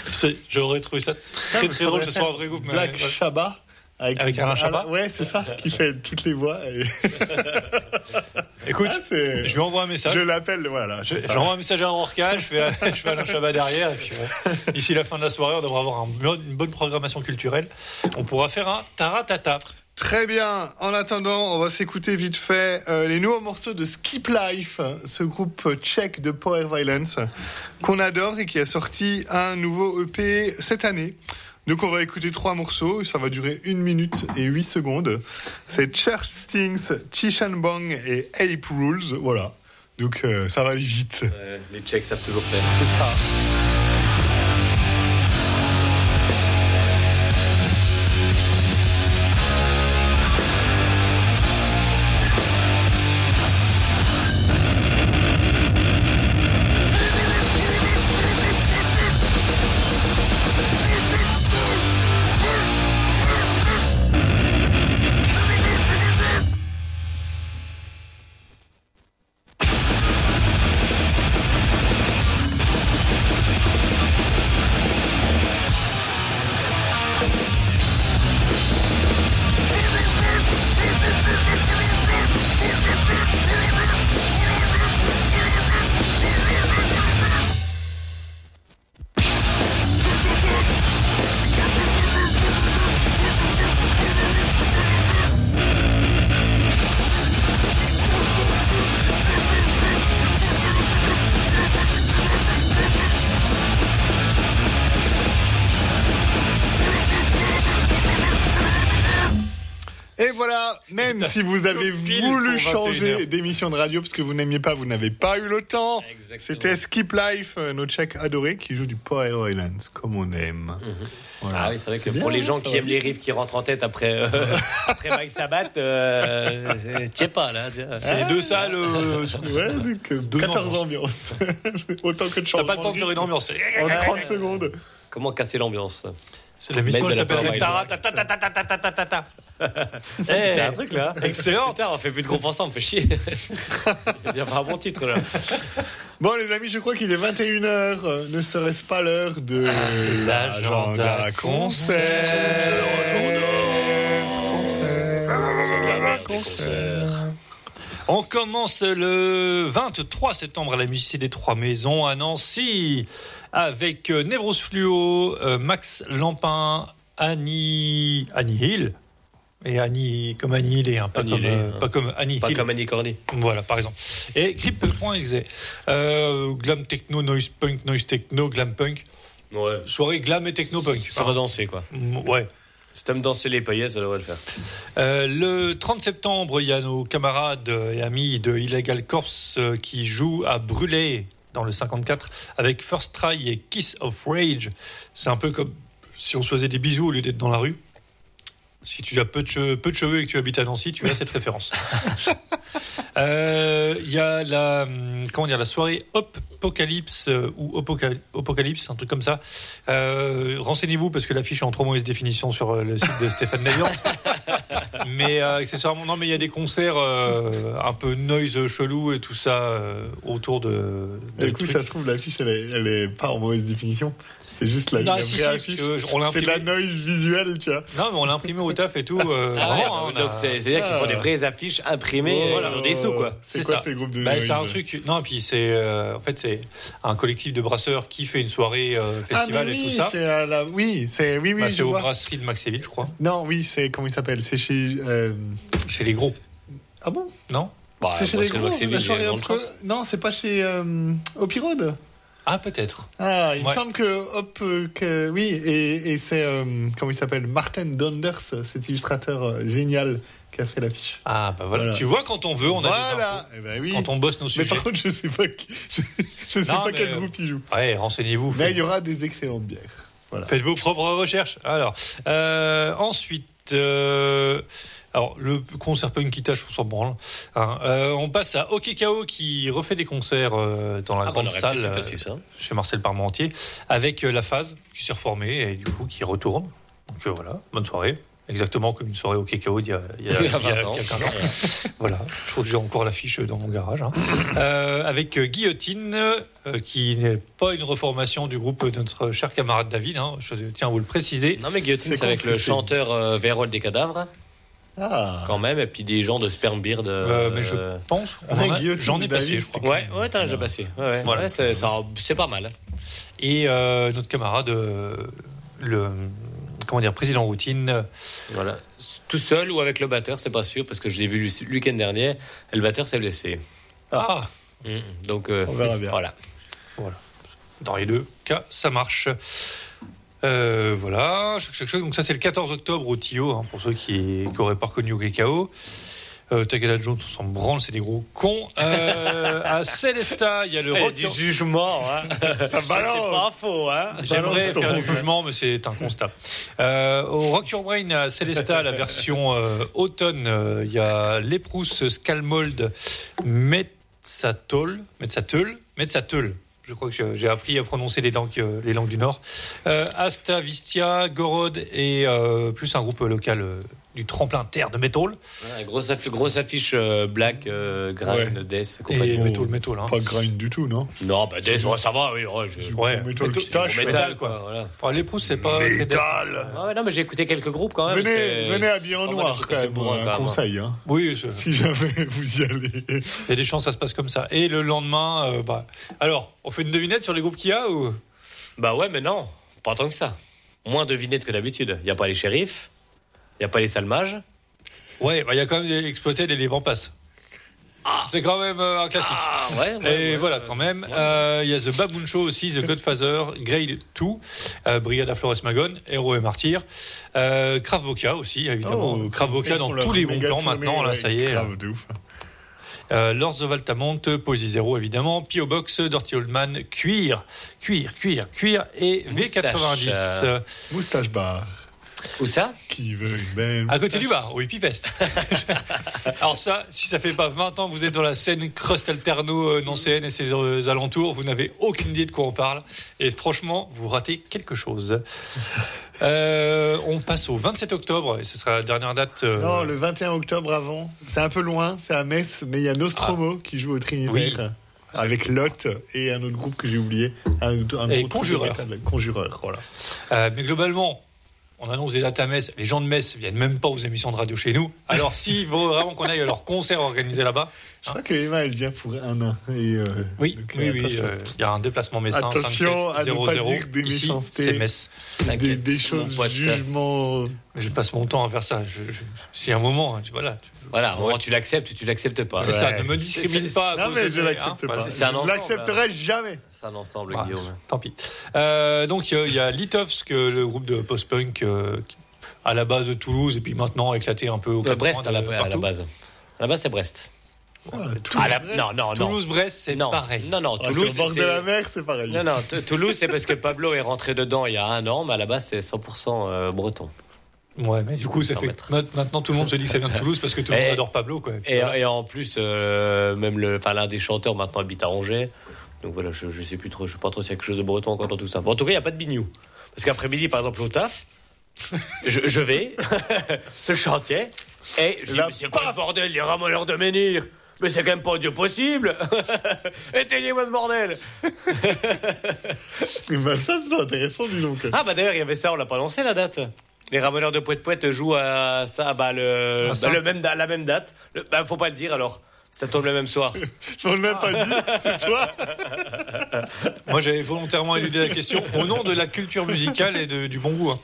J'aurais trouvé ça très très drôle, ce soit un vrai groupe. mais Black voilà. Shabbat. Avec, Avec Alain Chabat Ouais, c'est ça, qui fait toutes les voix. et- Écoute, Ah, je lui envoie un message. Je l'appelle, voilà. Je-. J'envoie un message à Rorca, je fais, je fais Alain Chabat derrière, et puis ouais. d'ici la fin de la soirée, on devrait avoir un une bonne programmation culturelle. On pourra faire un taratata. Très bien. En attendant, on va s'écouter vite fait euh, les nouveaux morceaux de Skip Life, ce groupe tchèque de Power Violence qu'on adore et qui a sorti un nouveau EP cette année. Donc on va écouter trois morceaux, ça va durer une minute et huit secondes. C'est Church Stings, Chishan Bang et Ape Rules, voilà. Donc euh, ça va aller vite. Euh, les Tchèques savent toujours faire. C'est ça. Voilà, même si vous avez voulu pour 21 changer d'émission de radio parce que vous n'aimiez pas, vous n'avez pas eu le temps. C'était Skip Life, euh, notre tchèque adoré qui joue du Power Islands, comme on aime. Voilà. Ah oui, c'est vrai que pour les gens ça qui aiment les riffs qui rentrent en tête après, euh, après Mike Sabat, euh, t'y es pas là. C'est deux salles. euh, Ouais, donc Deux 14 ambiances. Autant que de T'as changement pas le temps de faire une ambiance. En 30 secondes. Comment casser l'ambiance? C'est la mission, elle s'appelle Power Tara ta ta ta ta ta ta ta ta ta. C'est un truc là. Excellent. Putain, on fait plus de groupe ensemble, on fait chier. Il y a un bon titre là. Bon, les amis, je crois qu'il est 21h. euh, ne serait-ce pas l'heure de l'agenda concert Concert. On commence le 23 septembre à la Musicité des Trois Maisons à Nancy avec euh, Nevros Fluo, euh, Max Lampin, Annie, Annie Hill. Et Annie, comme Annie Hill, hein, pas, Annie comme, Hill, euh, hein. pas comme Annie Pas Hill. comme Annie Cordy. Voilà, par exemple. Et Clip.exe. Euh, glam techno, noise punk, noise techno, glam punk. Ouais. Soirée glam et techno punk. Ça va danser quoi. Mm, Ouais. Si t'aimes danser les paillettes, ça devrait le faire. Euh, le 30 septembre, il y a nos camarades et amis de Illegal Corse euh, qui jouent à Brûler dans le 54 avec First Try et Kiss of Rage. C'est un peu comme si on se faisait des bisous au lieu d'être dans la rue. Si tu as peu de, cheveux, peu de cheveux et que tu habites à Nancy, tu as cette référence. Euh, Il y a la, hum, comment dire, la soirée Hop Apocalypse euh, ou Apocalypse, un truc comme ça. Euh, Renseignez-vous parce que l'affiche est en trop mauvaise définition sur euh, le site de Stéphane Nayan. mais euh, accessoirement, non, mais il y a des concerts euh, un peu noise chelou et tout ça euh, autour de. Du coup, trucs. ça se trouve, l'affiche, elle elle est pas en mauvaise définition. C'est juste la, Non, la si, vraie si, affiche. on l'a C'est de la noise visuelle, tu vois. Non, mais on l'a imprimé au taf et tout. euh, Ah vraiment, hein, a- c'est-à-dire qu'ils font Ah. des vraies affiches imprimées Oh, sur des sous quoi. C'est quoi ça. ces groupes de Bah, c'est un truc. Non, et puis c'est euh, en fait c'est un collectif de brasseurs qui fait une soirée euh, Ah, festival et oui, tout ça. à la... Oui, c'est... Oui, oui, Bah, c'est aux brasseries de Maxéville, je crois. Non, oui, c'est... Comment il s'appelle? C'est chez... euh, Chez les gros, Ah bon? Non? Bah, C'est chez les gros, la soirée. Non, c'est pas chez Hopi Road Ah, peut-être. Ah, il me semble que Hop... euh, que... Oui, et, et c'est... euh, comment il s'appelle Martin Donders, cet illustrateur euh, génial qui a fait l'affiche. Ah, bah voilà. Voilà. Tu vois, quand on veut, on a des infos. Eh ben oui. Quand on bosse nos Mais sujets. par contre, je sais pas, je, je sais Non, pas mais, quel euh, groupe il joue. Ouais, renseignez-vous. Mais il y aura des excellentes bières. Voilà. Faites vos propres recherches. Alors, euh, ensuite, alors le concert punk qui tâche, on s'en branle. hein. Euh, on passe à Okekao qui refait des concerts euh, dans la Ah, bah, grande salle euh, ça. chez Marcel Parmentier avec la phase qui s'est reformée et du coup qui retourne. Donc voilà, bonne soirée. Exactement comme une soirée au Kekao il y a, il y a, Il y a il y a- 20 ans. il y a 15 ans. Voilà, je crois que j'ai encore l'affiche dans mon garage. hein. Euh, avec Guillotine, euh, qui n'est pas une reformation du groupe de notre cher camarade David, hein, je tiens à vous le préciser. Non mais Guillotine C'est avec le chanteur euh, Vérol des cadavres Ah, quand même et puis des gens de Spermbeard. Euh, mais je pense qu'on Ouais, a- Guillotine j'en ai de passé, je crois. Ouais, ouais, t'as déjà passé. Ouais, ouais. Voilà. Ouais, c'est pas mal. Et euh, notre camarade, euh, le comment dire, président routine, euh, Voilà. Tout seul ou avec le batteur, c'est pas sûr parce que je l'ai vu le week-end dernier. et le batteur s'est blessé. ah, Mm. Donc euh, On verra bien. Voilà. dans les deux cas, ça marche. Euh, voilà, choc, choc, choc. donc ça c'est le 14 octobre au Tio, hein, pour ceux qui n'auraient pas reconnu au Gekao. Euh, Takeda Jones, on s'en branle, c'est des gros cons. Euh, à Celesta, il y a le rock. jugement, hein. ça balance. C'est pas faux, hein. J'aimerais faire du jugement, mais c'est un constat. Euh, au Rock Your Brain à Celesta, la version euh, automne, il y a Leprous, Scalmold, Metzatol, Metzatol, Metzatol. Je crois que j'ai- appris à prononcer les langues, euh, les langues du Nord. Euh, Asta, Vistia, Gorod et euh, plus un groupe local du tremplin terre de métal. Ouais, grosse, affiche, grosse affiche euh, black, euh, grind, Ouais. death, Et compagnie. métal, métal. Hein. Pas grind du tout, non? Non, bah death, ouais, ça va, oui. Ouais, je... Ouais, Metal métal- qui tâche. Bon, métal, métal, quoi. quoi. Voilà. Enfin, Leprous, c'est pas. Métal Ah non, mais j'ai écouté quelques groupes quand même. Venez, venez en noir quand même, bourrins, un conseil. Hein. Oui, Si jamais vous y allez. Il y a des chances que ça se passe comme ça. Et le lendemain, euh, bah, alors, on fait une devinette sur les groupes qu'il y a ou? Bah ouais, mais non, pas tant que ça. Moins de vignettes que d'habitude. Il n'y a pas les shérifs, il n'y a pas les salmages. Ouais, bah, il y a quand même exploité les vents passent. C'est quand même euh, un classique. Ah, ouais, ouais, Et ouais, voilà, quand même. Euh, Il y a The Baboon Show aussi, The Godfather, Grade 2, euh, Brigada Flores Magone, Héros et Martyrs. Euh, Krav Boka aussi, évidemment. Oh, Krav Boka ils dans tous les bons plans maintenant, là, ça y est. de ouf. Euh, Lords of Altamont, Poésie Zéro, évidemment. P.O. Box, Dirty Old Man, Cuir, Cuir, Cuir, Cuir et Moustache, V90. euh. Moustache bar. Où ça Qui veut une belle. À côté du bar, au Hippie Fest. Alors ça, si ça fait pas 20 ans que vous êtes dans la scène Crust Alterno, euh, Nancéenne et ses euh, alentours, vous n'avez aucune idée de quoi on parle. Et franchement, vous ratez quelque chose. Euh, on passe au 27 octobre, et ce sera la dernière date. euh, Non, le 21 octobre avant. C'est un peu loin, c'est à Metz, mais il y a Nostromo qui joue au Trinitaire. Oui. Avec Lot et un autre groupe que j'ai oublié. Un, un Et Conjureur. Conjureur, voilà. euh, mais globalement, on annonce des dates à Metz. Les gens de Metz viennent même pas aux émissions de radio chez nous. Alors s'il faut vraiment qu'on aille à leur concert organisé là-bas, Je crois que Emma, elle vient pour un an. Et, euh, oui, donc, oui, oui, euh, il y a un déplacement messin. Attention à ne pas 57 dire des Ici, méchancetés. c'est Metz. des, des choses pote. jugement. Mais je passe mon temps à faire ça. Je, je- si à un moment, hein, tu- voilà. Voilà, moment, tu l'acceptes ou tu l'acceptes pas. C'est Ouais. ça, ne me discrimine pas. Non, mais je l'accepte hein, pas. voilà. C'est un je l'accepterai jamais. C'est un ensemble, Ah, Guillaume. Tant pis. Euh, donc euh, il y a Litovsk, euh, le groupe de post-punk euh, à la base de Toulouse et puis maintenant éclaté un peu au quatre Brest à la, à la base. À la base, c'est Brest. Ah, la- non, non, non. Toulouse-Brest, c'est non, pareil. Non, non, Ah, Toulouse. bord c'est- de la mer, c'est pareil. Non, non, Toulouse, c'est parce que Pablo est rentré dedans il y a un an, mais à la base, c'est 100% euh, breton. Ouais, mais du coup, ça fait maintenant tout le monde se dit que ça vient de Toulouse parce que tout le monde adore Pablo, quoi. Et, voilà. et en plus, euh, même le, enfin, l'un des chanteurs maintenant habite à Angers. Donc voilà, je, je sais plus trop, je sais pas trop s'il y a quelque chose de breton encore dans tout ça. Bon, en tout cas, il n'y a pas de bignou. Parce qu'après-midi, par exemple, au taf, je, je vais, le chantier, et je mais c'est quoi ce bordel, les ramoneurs de menhir? Mais c'est quand même pas Dieu possible Éteignez-moi ce bordel Eh ben, ça, c'est intéressant, dis donc. Ah bah d'ailleurs, il y avait ça, on l'a pas annoncé la date. Les ramoneurs de Poète Poète jouent à ça, bah, le, À bah, le même, la même date. Le- bah, faut pas le dire alors. Ça tombe le même soir. J'en ai pas dit, c'est toi. Moi, j'avais volontairement éludé la question au nom de la culture musicale et de- du bon goût. hein.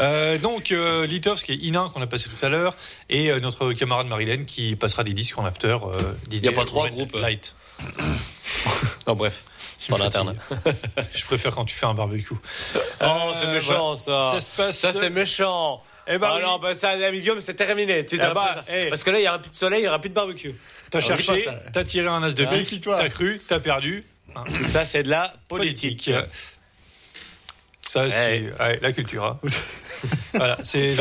Euh, donc, euh, Litovsk et Inin qu'on a passé tout à l'heure, et euh, notre camarade Marilène qui passera des disques en after. Euh, Y a pas trois groupes, euh. Light. Non, bref. Interne. fatigue. Je préfère quand tu fais un barbecue. Oh, c'est Euh, méchant ça. Ça se passe. Ça, c'est méchant. Eh ben ah oui. non, bah ça, ami Guillaume, c'est terminé. Tu Eh t'as bah, pas- eh. Parce que là, il y aura plus de soleil, il y aura plus de barbecue. T'as cherché, t'as tiré un as de Ah, pique, méfie-toi. t'as cru, t'as perdu. Tout ça, c'est de la politique. Ça, c'est Eh. ouais, la culture. hein. voilà, c'est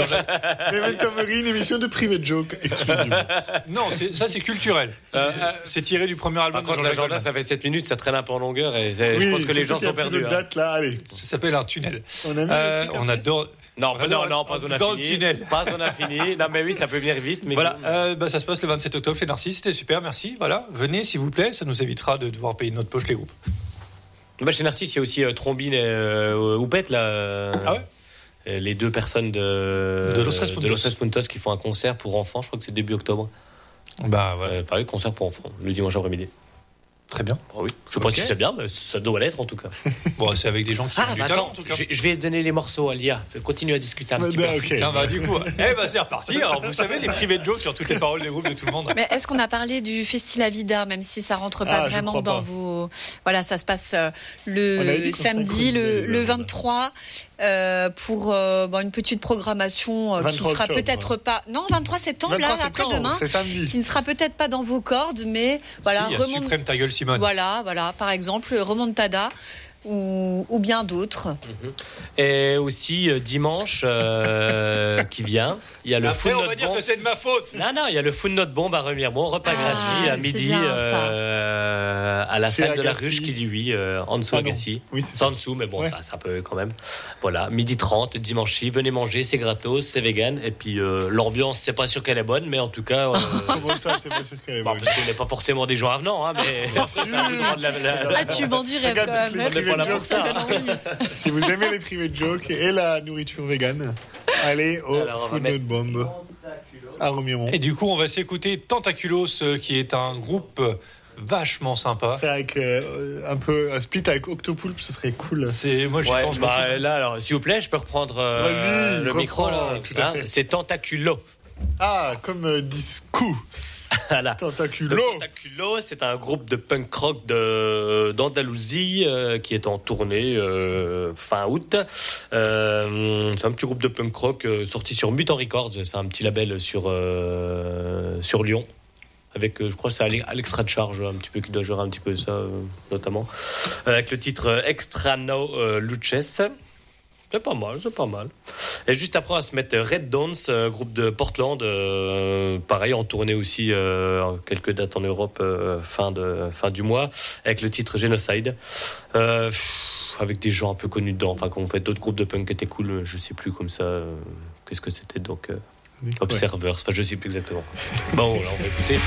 une émission de private joke exclusive. non, c'est- ça c'est culturel. C'est- Euh, euh, c'est tiré du premier album. Par de contre, l'agenda, ça fait 7 minutes, ça traîne un peu en longueur et c'est- je pense que les gens sont perdus. hein. date là, allez. Ça s'appelle un tunnel. On Euh, on adore. Non, Vraiment, non, non, pas on a dans le fini. tunnel. Pas on a fini. Non, mais oui, ça peut venir vite. Mais Voilà, euh, bah, ça se passe le 27 octobre chez Narcisse, c'était super, merci. Voilà, venez s'il vous plaît, ça nous évitera de devoir payer de notre poche les groupes. Bah, chez Narcisse, il y a aussi euh, Trombine et euh, Houppette, là. Ah ouais? Euh, Les deux personnes de, De Los Tres Puntos. de Los Tres Puntos qui font un concert pour enfants, je crois que c'est début octobre. Bah Euh, Enfin, oui, concert pour enfants, le dimanche après-midi. Très bien. Ah oui. Je sais pas si c'est bien, mais ça doit l'être en tout cas. Bon, c'est avec des gens qui ont du bah, talent attends, en tout cas. je, je vais donner les morceaux à Lia. Continue à discuter un Ouais, petit bah, peu. bah du coup, eh bah c'est reparti. Alors vous savez les privés de jokes sur toutes les paroles des groupes de tout le monde. Mais est-ce qu'on a parlé du Festival Vida, même si ça rentre pas Ah, vraiment dans pas. vos. Voilà, ça se passe euh, le samedi, le, le les 23, euh, pour euh, bon, une petite programmation euh, qui 23 sera peut-être pas. Non, 23 septembre, 23 là, septembre, C'est samedi. qui ne sera peut-être pas dans vos cordes, mais voilà, si, remonte- Suprême ta gueule Simone. Voilà, voilà, par exemple, Remontada ou, ou bien d'autres. Et aussi euh, dimanche euh, qui vient, il y a le Après Food on va dire Bomb. que c'est de ma faute. Non, non, il y a le Food Not Bomb à Remiremont, repas Ah, gratuit à c'est midi bien, ça. euh, à la Chez salle de la Agassi. ruche qui dit oui, euh, en dessous Ah non. Agassi. Oui, c'est C'est ça. en dessous, mais bon, Ouais. ça, ça peut quand même. Voilà, midi 30, dimanche, venez manger, c'est gratos, c'est vegan. Et puis euh, l'ambiance, c'est pas sûr qu'elle est bonne, mais en tout cas, euh, Comment ça, c'est pas sûr qu'elle est bon, bonne. parce qu'on n'est pas forcément des gens avenants, hein, mais après, de la- la- Ah, tu vends du rêve Regarde quand toutes même. les On est pas là pour Ça. Si vous aimez les private jokes et la nourriture vegan, allez au Alors, Food mettre- Bomb à Romiron. Et du coup, on va s'écouter Tentaculos, euh, qui est un groupe euh, vachement sympa. C'est avec euh, un peu un split avec Octopoulpe, ce serait cool. C'est moi Ouais, pense bah, là, alors, s'il vous plaît, je peux reprendre euh, Vas-y, le reprends, micro là. Hein, c'est Tentaculo. Ah, comme euh, disco. Voilà. Tentaculo. C'est un groupe de punk rock d'Andalousie euh, qui est en tournée euh, fin août. Euh, c'est un petit groupe de punk rock sorti sur Mutant Records. C'est un petit label sur, sur Lyon. Avec, je crois, c'est Ale- Alex Radcharge un petit peu qui doit gérer un petit peu ça, notamment. Avec le titre Extra No Luches. C'est pas mal, c'est pas mal. Et juste après, on va se mettre Red Dance, euh, groupe de Portland, euh, pareil, en tournée aussi euh, quelques dates en Europe fin, de, fin du mois, avec le titre Genocide. Pff, avec des gens un peu connus dedans, enfin, quand on fait d'autres groupes de punk qui étaient cool, je sais plus comme ça, qu'est-ce que c'était donc. euh, Observers, enfin je sais plus exactement. Bon, là on va écouter.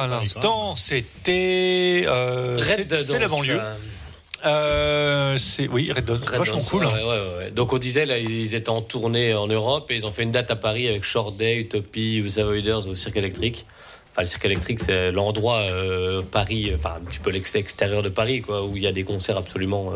À l'instant, c'était. euh, Red c'est- c'est la banlieue. euh, Euh, c'est oui, Red Dawn, Red vachement cool. hein. ouais, ouais, ouais. Donc on disait là, ils étaient en tournée en Europe et ils ont fait une date à Paris avec Short Day, Utopie, The Avoiders au Cirque électrique. Enfin, le Cirque électrique, c'est l'endroit euh, Paris, enfin un petit peu l'ex- extérieur de Paris, quoi, où il y a des concerts absolument,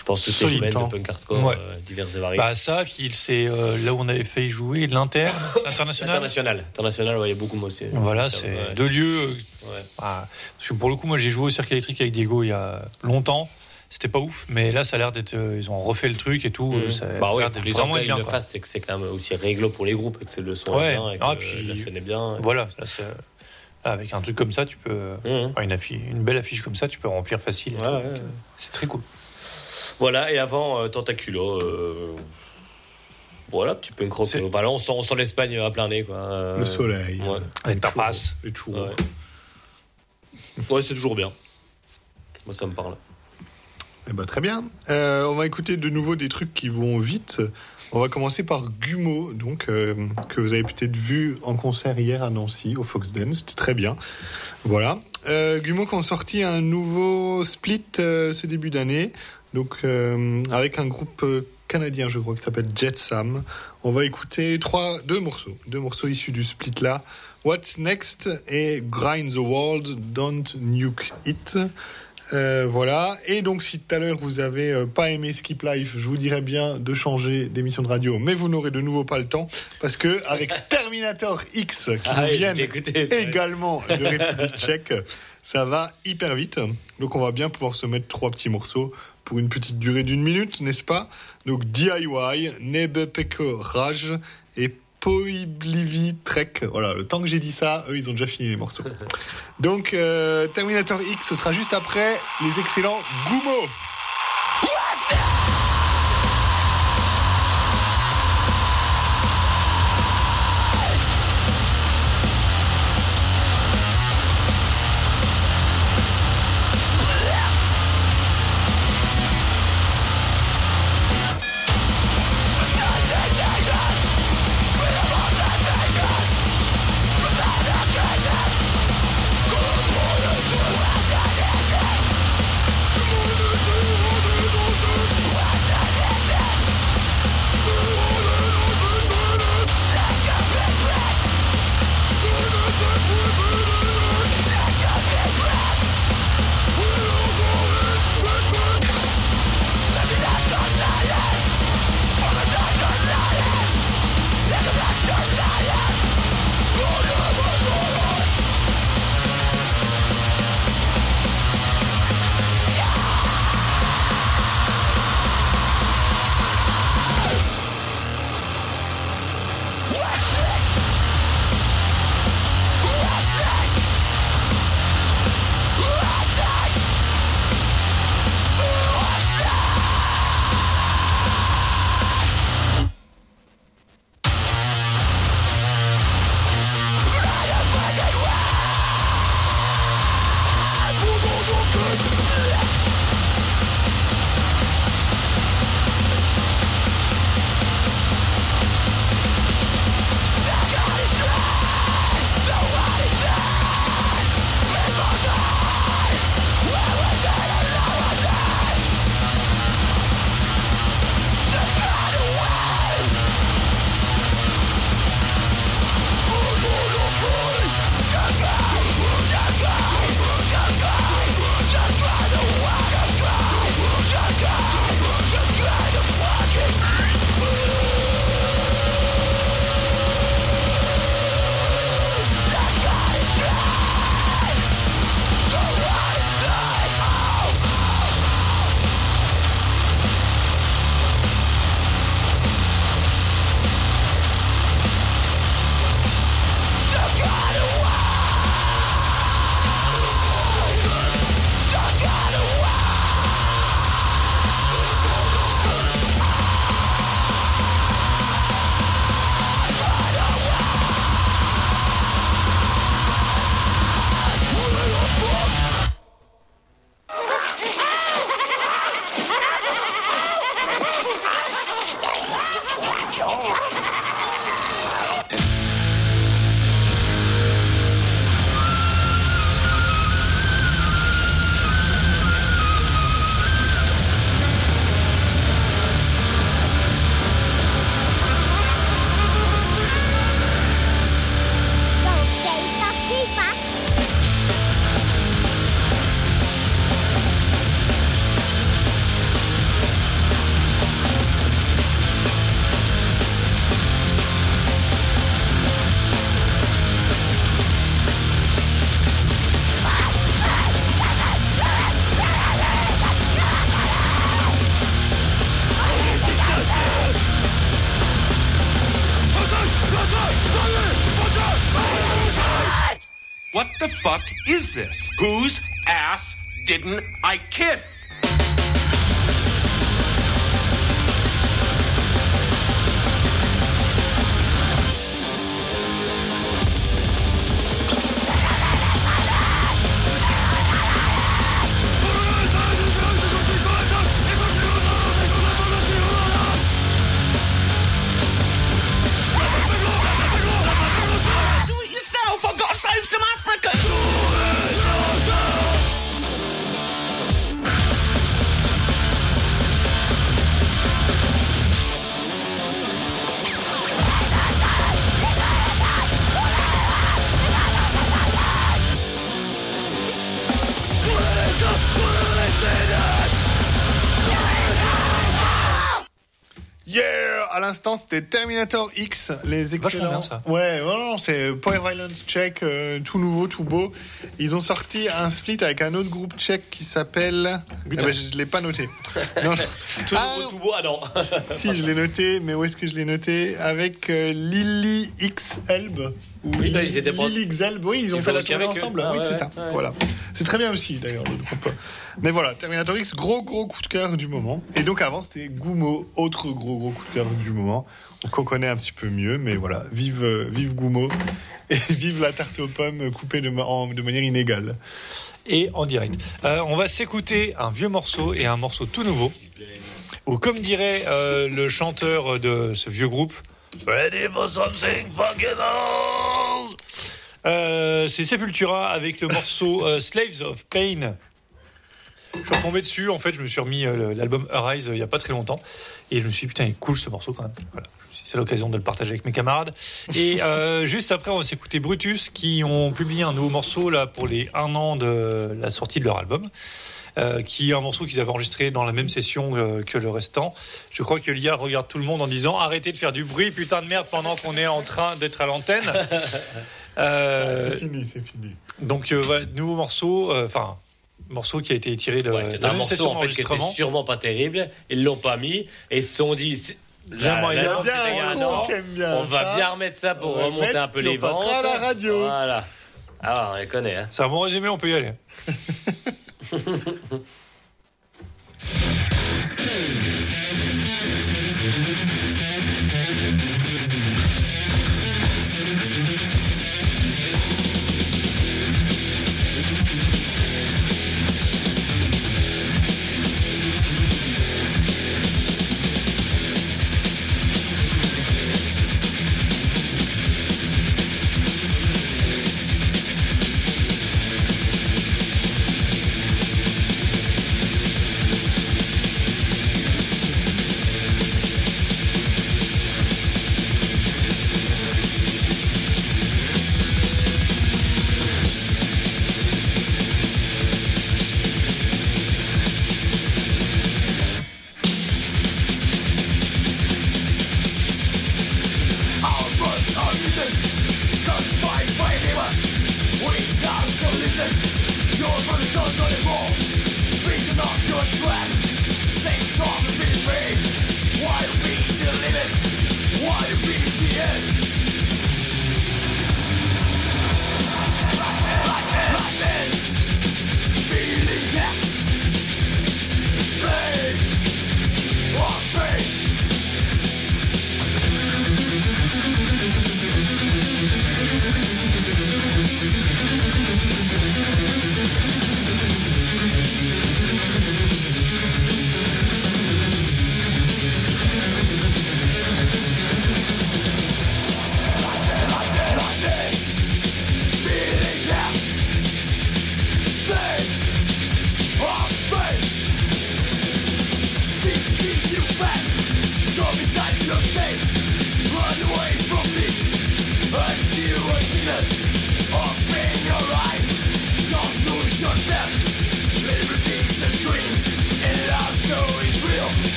je pense toutes les Solide, semaines hein. de punk hardcore, Ouais. euh, divers et variés. Bah ça, puis c'est euh, là où on avait fait jouer l'Inter, l'international. International, international, ouais, il y a beaucoup moi aussi. Voilà, c'est ouais. deux lieux. euh, ah, parce que pour le coup, moi, j'ai joué au cirque électrique avec Diego il y a longtemps. C'était pas ouf, mais là, ça a l'air d'être. euh, ils ont refait le truc et tout. Euh, Ça a Bah ouais, pour les le fassent, c'est que c'est quand même aussi réglo pour les groupes et que c'est le son Ouais. bien et que Ah, puis- la scène est bien. Voilà, là, avec un truc comme ça, tu peux. Mhm. enfin, une, affiche, une belle affiche comme ça, tu peux remplir facile. Ouais, ouais. C'est très cool. Voilà, et avant euh, Tentaculo. euh, Voilà, petit punk rock. C'est- euh, Voilà, on sent, on sent l'Espagne à plein nez. Quoi. Euh, Le soleil. Ouais, Les tapas. Les churros. ouais. Ouais, c'est toujours bien. Moi, ça me parle. Eh ben, très bien. Euh, on va écouter de nouveau des trucs qui vont vite. On va commencer par Gumo, donc euh, que vous avez peut-être vu en concert hier à Nancy au Fox Dance. C'était très bien. Voilà. Euh, Gumo qui ont sorti un nouveau split euh, ce début d'année, donc euh, avec un groupe euh, canadien, je crois, qui s'appelle Jet Sam. On va écouter trois, deux morceaux, deux morceaux issus du split là. What's Next et Grind the World, Don't Nuke It. Euh, voilà. Et donc, si tout à l'heure vous avez euh, pas aimé Skip Life, je vous dirais bien de changer d'émission de radio, mais vous n'aurez de nouveau pas le temps parce que avec Terminator X qui Ah nous oui, viennent écouté, également de République Tchèque, ça va hyper vite. Donc, on va bien pouvoir se mettre trois petits morceaux pour une petite durée d'une minute, n'est-ce pas? Donc, DIY, Nebe Peko Raj et Poiblivi Trek. Voilà, le temps que j'ai dit ça, eux, ils ont déjà fini les morceaux. Donc, euh, Terminator X, ce sera juste après les excellents Gumo. this? Who l'instant, c'était Terminator X, les excellents. bien, ça. Ouais, non, non, c'est Power Violence tchèque, euh, tout nouveau, tout beau. Ils ont sorti un split avec un autre groupe tchèque qui s'appelle. Eh ben, je l'ai pas noté. Non, non. Tout Ah, non. tout beau. Ah non. Si, je l'ai noté, mais où est-ce que je l'ai noté? Avec euh, Lily X Elb. Ou Oui, bah, ils étaient Lily X Elb, oui, ils ont Ils fait la tournée ensemble. Ah, oui, ouais, c'est ça. ouais. Voilà. C'est très bien aussi, d'ailleurs, le groupe. Mais voilà, Terminator X, gros, gros coup de cœur du moment. Et donc avant, c'était Gumo, autre gros, gros coup de cœur du moment. Qu'on connaît un petit peu mieux, mais voilà, vive, euh, vive Gumo. Et vive la tarte aux pommes coupée de, ma- en- de manière inégale. et en direct. Euh, on va s'écouter un vieux morceau et un morceau tout nouveau. Ou comme dirait euh, le chanteur de ce vieux groupe, Ready for something fucking else? Euh, C'est Sepultura avec le morceau euh, Slaves of Pain. Je suis retombé dessus, en fait, je me suis remis euh, l'album Arise euh, il y a pas très longtemps. Et je me suis dit, putain, il est cool ce morceau quand même. Voilà. C'est l'occasion de le partager avec mes camarades. Et juste après, on va s'écouter Brutus qui ont publié un nouveau morceau là pour les un an de la sortie de leur album. Euh, qui est un morceau qu'ils avaient enregistré dans la même session euh, que le restant. Je crois que l'IA regarde tout le monde en disant arrêtez de faire du bruit, putain de merde, pendant qu'on est en train d'être à l'antenne. Euh, C'est fini, c'est fini. donc euh, voilà, nouveau morceau, euh, enfin morceau qui a été tiré de, Ouais, c'est la un morceau en fait qui était sûrement pas terrible. Ils l'ont pas mis et ils se sont dit. la- il y a la vente, bien c'était il y a un un con an. qui aime bien On va bien remettre ça pour On remonter un peu les on ventes. à la radio. Voilà. Ah, on les connaît. Hein. C'est un bon résumé, on peut y aller. Hmm.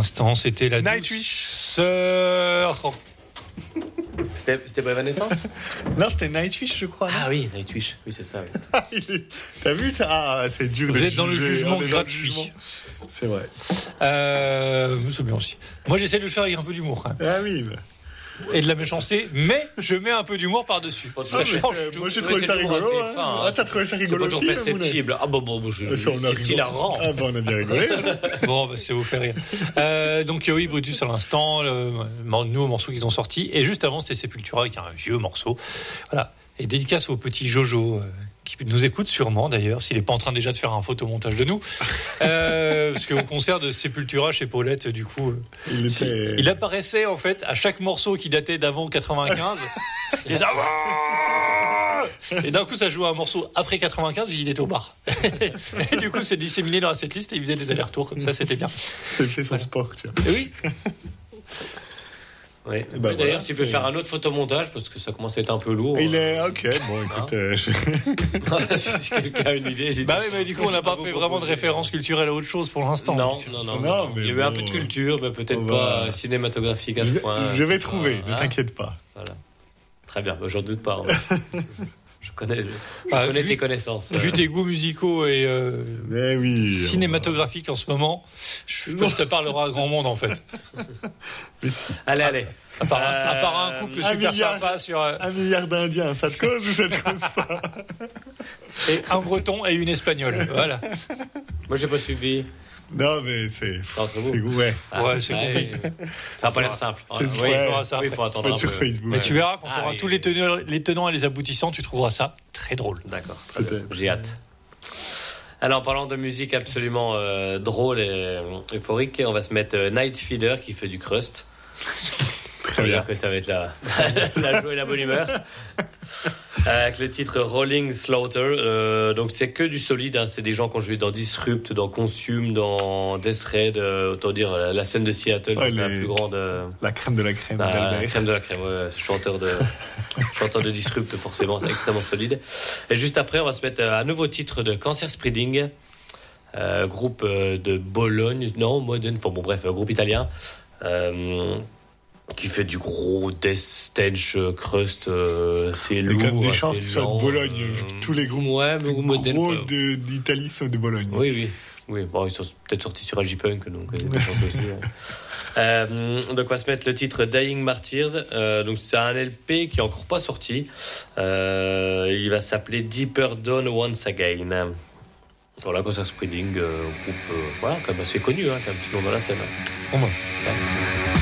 L'instant, c'était la Nightwish. sœur. C'était pas Evanescence Non, c'était Nightwish, je crois. Ah oui, Nightwish. Oui, c'est ça. oui. Est- T'as vu ça Ah, c'est dur Vous de êtes dans le jugement on gratuit. C'est vrai. Euh, c'est bien aussi. Moi, j'essaie de le faire avec un peu d'humour. Ah oui. bah. Et de la méchanceté, mais je mets un peu d'humour par-dessus. Ah, Ça change. Moi, j'ai trouvé ça rigolo. hein. fin, hein. Ah, t'as trouvé ça rigolo toujours aussi, Moulay perceptible. Ah bon, bon, bon, c'est hilarant. Ah bah on a bien rigolé. Bon, bah, c'est vous faire rire. Euh, donc euh, oui, Brutus à l'instant, le le nouveau morceau qu'ils ont sorti. Et juste avant, c'était Sepultura avec un vieux morceau. Voilà. Et dédicace au petit Jojo. euh, qui nous écoute sûrement d'ailleurs, s'il n'est pas en train déjà de faire un photomontage de nous. Euh, parce qu'au concert de Sepultura chez Paulette, du coup, euh, Il si- était. il apparaissait en fait à chaque morceau qui datait d'avant 95. il était, Ah et d'un coup, ça jouait un morceau après 95, il était au bar. et du coup, c'est disséminé dans la setlist et il faisait des allers-retours comme ça, c'était bien. C'est fait son sport, tu vois. Et oui, Oui. Eh ben D'ailleurs, voilà, tu peux faire un autre photomontage parce que ça commence à être un peu lourd. Il est ok. Bon, écoute, euh, je- si quelqu'un a une idée, bah oui, mais du coup, on n'a pas fait vraiment de référence culturelle à autre chose pour l'instant. Non, non, non, Non, non. mais Il y a eu un bon, peu de culture, mais peut-être pas va- cinématographique à ce point. je vais trouver, ne Hein t'inquiète pas. Voilà. Très bien, bah, j'en doute pas. je connais, je, je Ah, connais vu- tes connaissances. Vu tes goûts musicaux et euh, Mais oui. on cinématographiques en ce moment, je pense que ça parlera à grand monde en fait. va- mais si. Allez, allez. À part, un- à part un Euh, couple un super milliard. sympa sur euh, Un milliard d'Indiens, ça te cause ou ça te cause pas et un breton et une espagnole. Voilà. Moi, j'ai pas suivi. Non, mais c'est. Entre vous. C'est ouais. Ouais, c'est Ah, compliqué. Ça va pas l'air simple. C'est- oui, ouais. il Oui, faut attendre un sur peu. Facebook. Mais tu verras, quand Ah, tu auras oui, tous oui. les tenants, les tenants et les aboutissants, tu trouveras ça très drôle. D'accord. J'ai hâte. Alors, en parlant de musique absolument euh, drôle et euh, euphorique, on va se mettre euh, Night Feeder qui fait du crust. Très bien. dire que ça va être la, la joie et la bonne humeur. Avec le titre Rolling Slaughter. Euh, donc, c'est que du solide. hein. C'est des gens qui ont joué dans Disrupt, dans Consume, dans Death Raid. euh, autant dire la, la scène de Seattle, Ouais, c'est la plus grande. euh, La crème de la crème la d'Albert. crème de la crème, ouais, chanteur de chanteur de Disrupt forcément, c'est extrêmement solide. Et juste après, on va se mettre un nouveau titre de Cancer Spreading, euh, groupe de Bologne, non Modène, enfin bon bref, euh, groupe italien. euh, qui fait du gros death stage euh, crust, euh, c'est Il y a lourd. quand même des chances qu'ils soient de Bologne. euh, Tous les groupes ouais, gros de- d'Italie sont de Bologne. Oui, oui. Oui, bon, ils sont peut-être sortis sur Agipunk, donc euh, aussi. ouais. Euh, donc, on va se mettre le titre Dying Martyrs. Euh, donc, c'est un LP qui est encore pas sorti. Euh, il va s'appeler Deeper Dawn Once Again. Voilà, Concert Spreading, euh, groupe euh, voilà, quand même assez connu, hein, qui a un petit nom dans la scène. It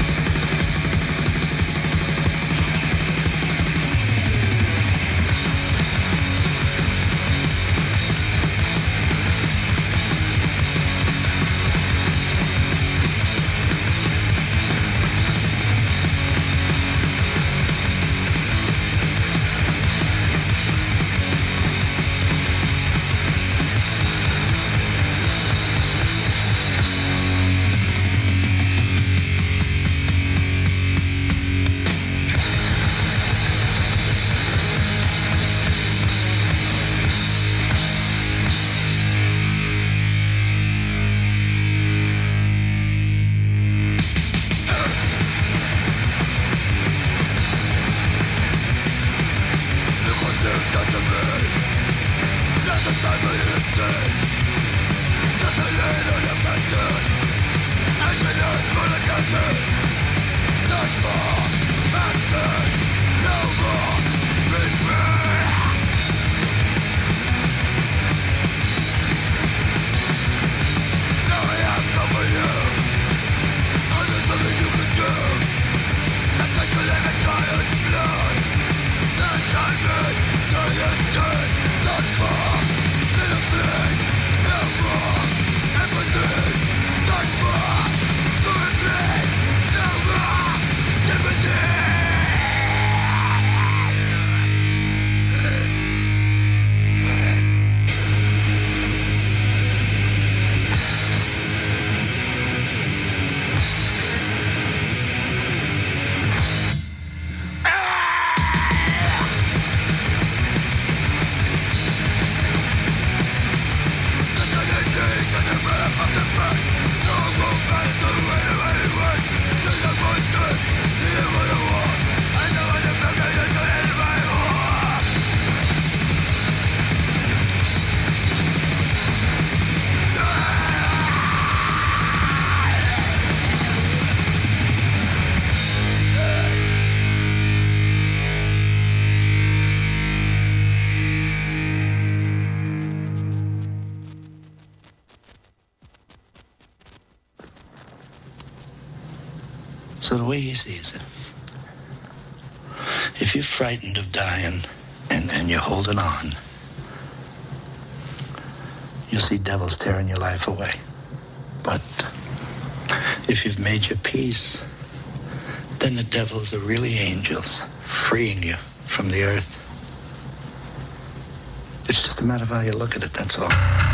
So the way he sees it, if you're frightened of dying and, and you're holding on, you'll see devils tearing your life away. But if you've made your peace, then the devils are really angels, freeing you from the earth. It's just a matter of how you look at it, that's all.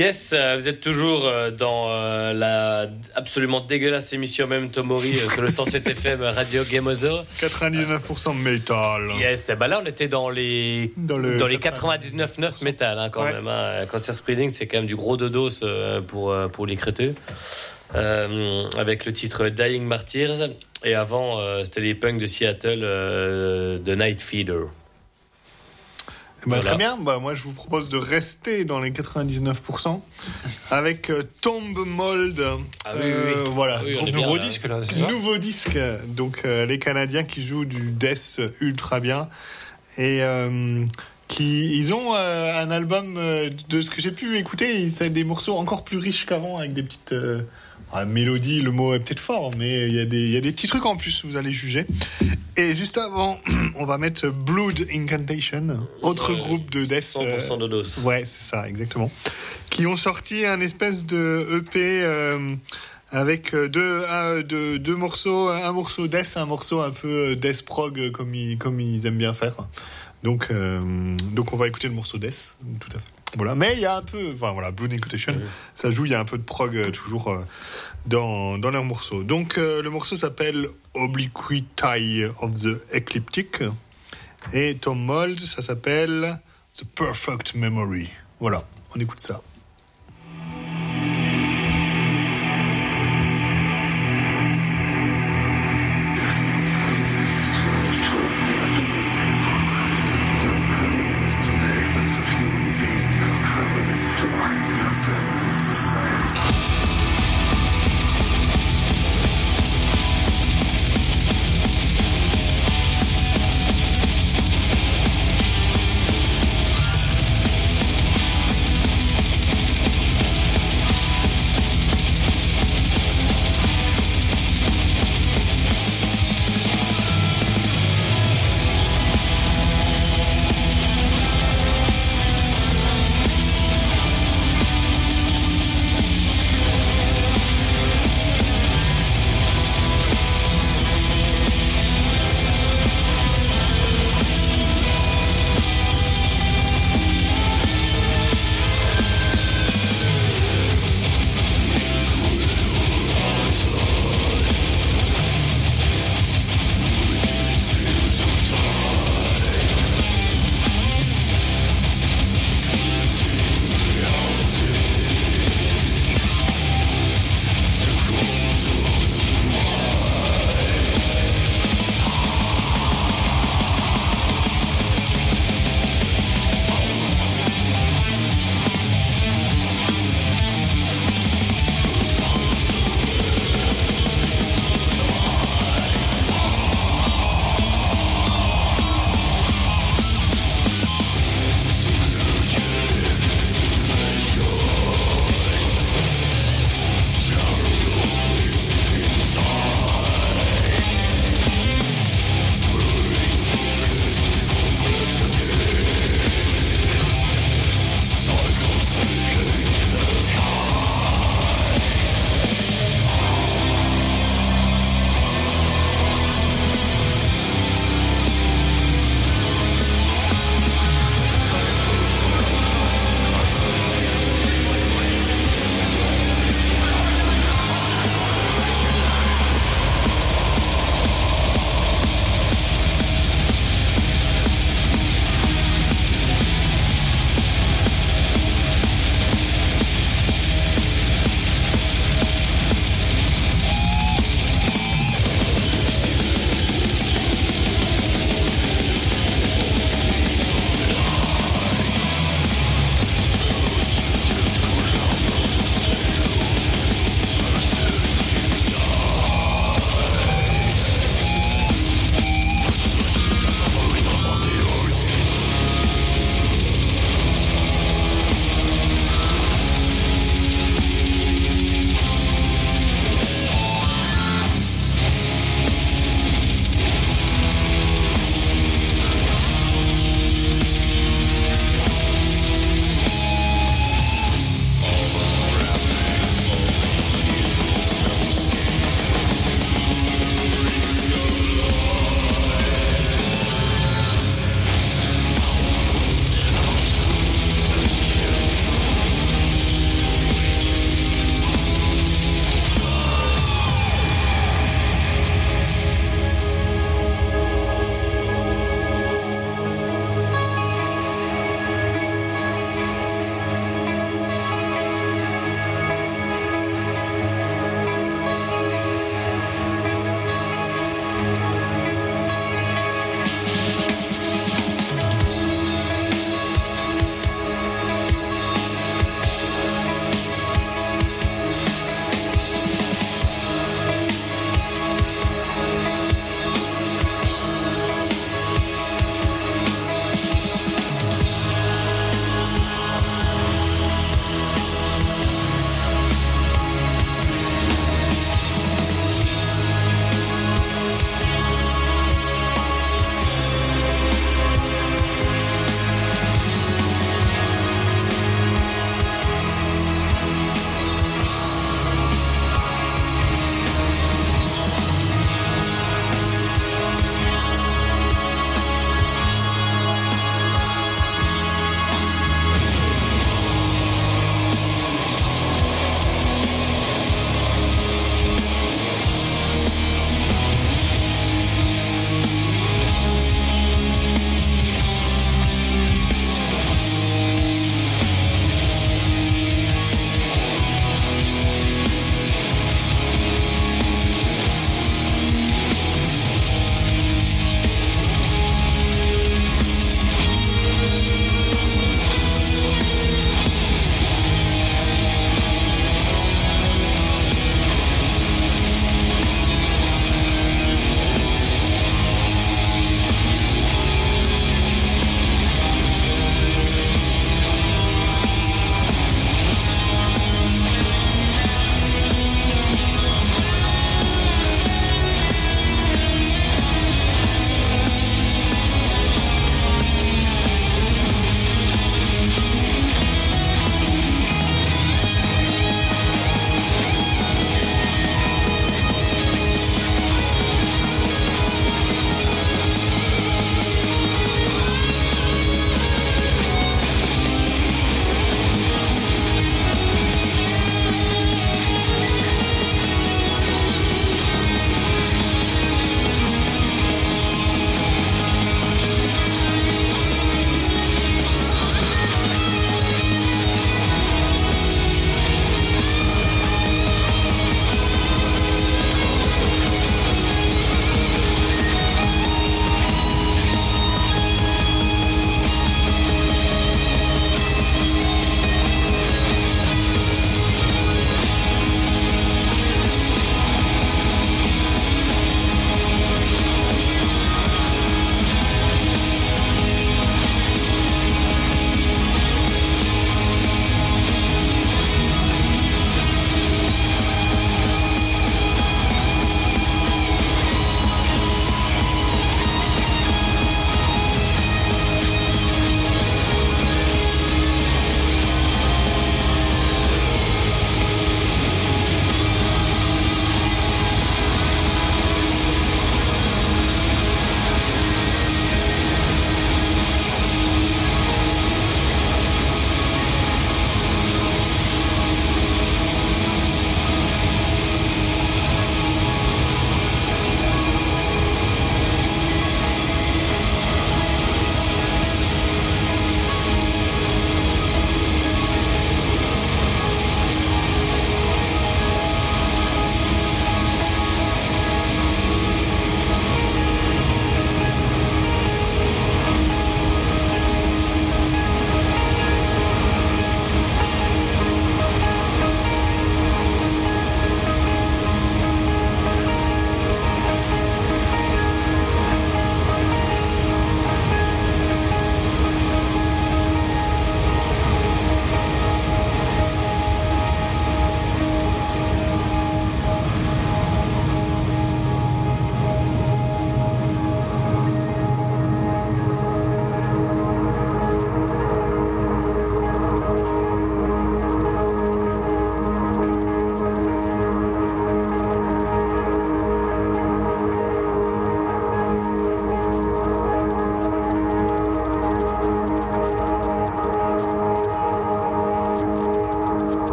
Yes, euh, vous êtes toujours euh, dans euh, la absolument dégueulasse émission même Tomori sur le 107 FM Radio Gamozo. 99% métal. Yes, ben là on était dans les Dans le dans les 99,9 métal hein, quand Ouais. même. Hein. Cancer Spreading, c'est quand même du gros dodos euh, pour pour les créteux. Avec le titre Dying Martyrs et avant c'était les punks de Seattle de Night Feeder. Bah, Voilà. Très bien, bah, moi je vous propose de rester dans les 99% avec euh, Tomb Mold. Ah oui, oui, oui. Euh, Voilà, Oui, groupe est bien, Nouveau disque là, Nouveau disque, donc euh, les Canadiens qui jouent du death ultra bien et euh, qui ils ont un album de ce que j'ai pu écouter, c'est des morceaux encore plus riches qu'avant avec des petites ah, mélodies, le mot est peut-être fort, mais il y a des il y a des petits trucs en plus, vous allez juger. Et juste avant, on va mettre Blood Incantation, autre Ouais, groupe de death. 100% euh, dodos. Ouais, c'est ça, exactement. Qui ont sorti un espèce de EP euh, avec euh, deux, un- deux, deux morceaux, un morceau death, un morceau un peu death prog comme ils, comme ils aiment bien faire. Donc, euh, donc on va écouter le morceau death, tout à fait. Voilà, mais il y a un peu, enfin voilà, Blue Incantation, ça joue, il y a un peu de prog euh, toujours euh, dans, dans leurs morceaux. Donc euh, le morceau s'appelle Obliquity of the Ecliptic. Et Tom Mold, ça s'appelle The Perfect Memory. Voilà, on écoute ça.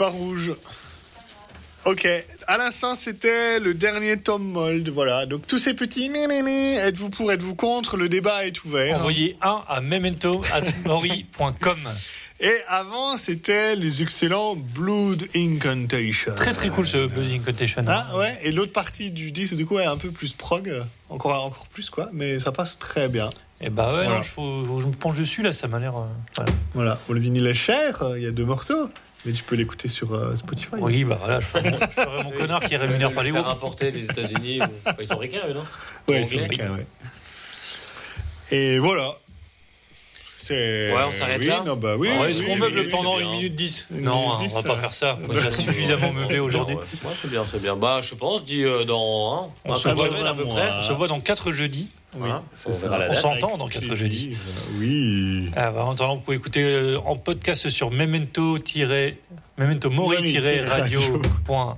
Pas rouge. Ok, à l'instant c'était le dernier Tom Mold, voilà. Donc tous ces petits nénéné, êtes-vous pour, êtes-vous contre, le débat est ouvert. Envoyez un à memento.mori.com. Et avant c'était les excellents Blood Incantation. Très très cool ce Bloody Incantation. Ah ouais, et l'autre partie du disque du coup est un peu plus prog, encore, encore plus quoi, mais ça passe très bien. Et bah ouais, Voilà. non, je, faut- faut- je me penche dessus là, ça m'a l'air. euh, voilà. Voilà, bon, le vinyle est cher, il y a deux morceaux, mais tu peux l'écouter sur euh, Spotify. Oui, bah voilà, je ferai mon, je ferai mon connard qui rémunère pas les groupes. importer des États-Unis. ou- enfin, ils sont ricains, eux, non Ouais, Anglais. c'est vrai, ouais. Et voilà. C'est. Ouais, on s'arrête oui, là Non, bah oui. Ouais, Est-ce oui, qu'on oui, meuble oui, pendant c'est une bien. minute 10 Une Non, minute hein, dix, on va pas ça. faire ça. On a suffisamment meublé aujourd'hui. Ouais, ouais, c'est bien, c'est bien. Bah, je pense, dit euh, dans hein, On un se voit dans à un peu mois. près. On se voit dans 4 jeudis. Oui, Hein, on s'entend dans 4 jeudis. Oui. Ah bah, en attendant, vous pouvez écouter euh, en podcast sur memento memento-mori-radio.com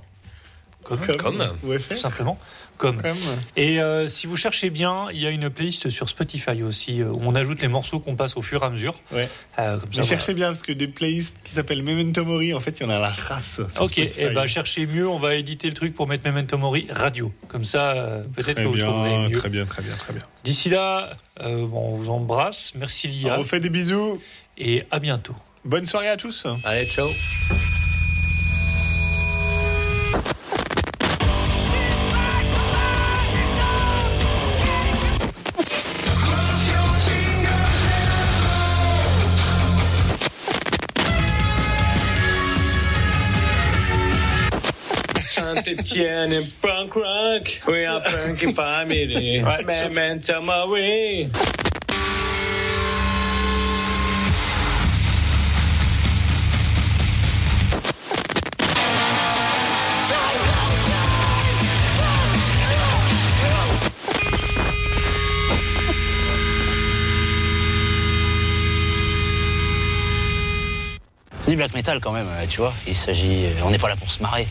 Comme. Ouais, tout simplement. Comme. Comme. Et euh, si vous cherchez bien, il y a une playlist sur Spotify aussi euh, où on ajoute les morceaux qu'on passe au fur et à mesure. Ouais. Euh, comme ça, Mais voilà. cherchez bien, parce que des playlists qui s'appellent Memento Mori, en fait, il y en a la race. Ok, et bah cherchez mieux, on va éditer le truc pour mettre Memento Mori radio. Comme ça, euh, peut-être que vous trouverez bien, mieux. très bien, très bien, très bien. D'ici là, bon, on vous embrasse. Merci Lia. On vous fait des bisous. Et à bientôt. Bonne soirée à tous. Allez, ciao. Saint-Etienne et punk rock, we are punky family. Memento Mori. C'est du black metal quand même, euh, tu vois. Il s'agit, on n'est pas là pour se marrer.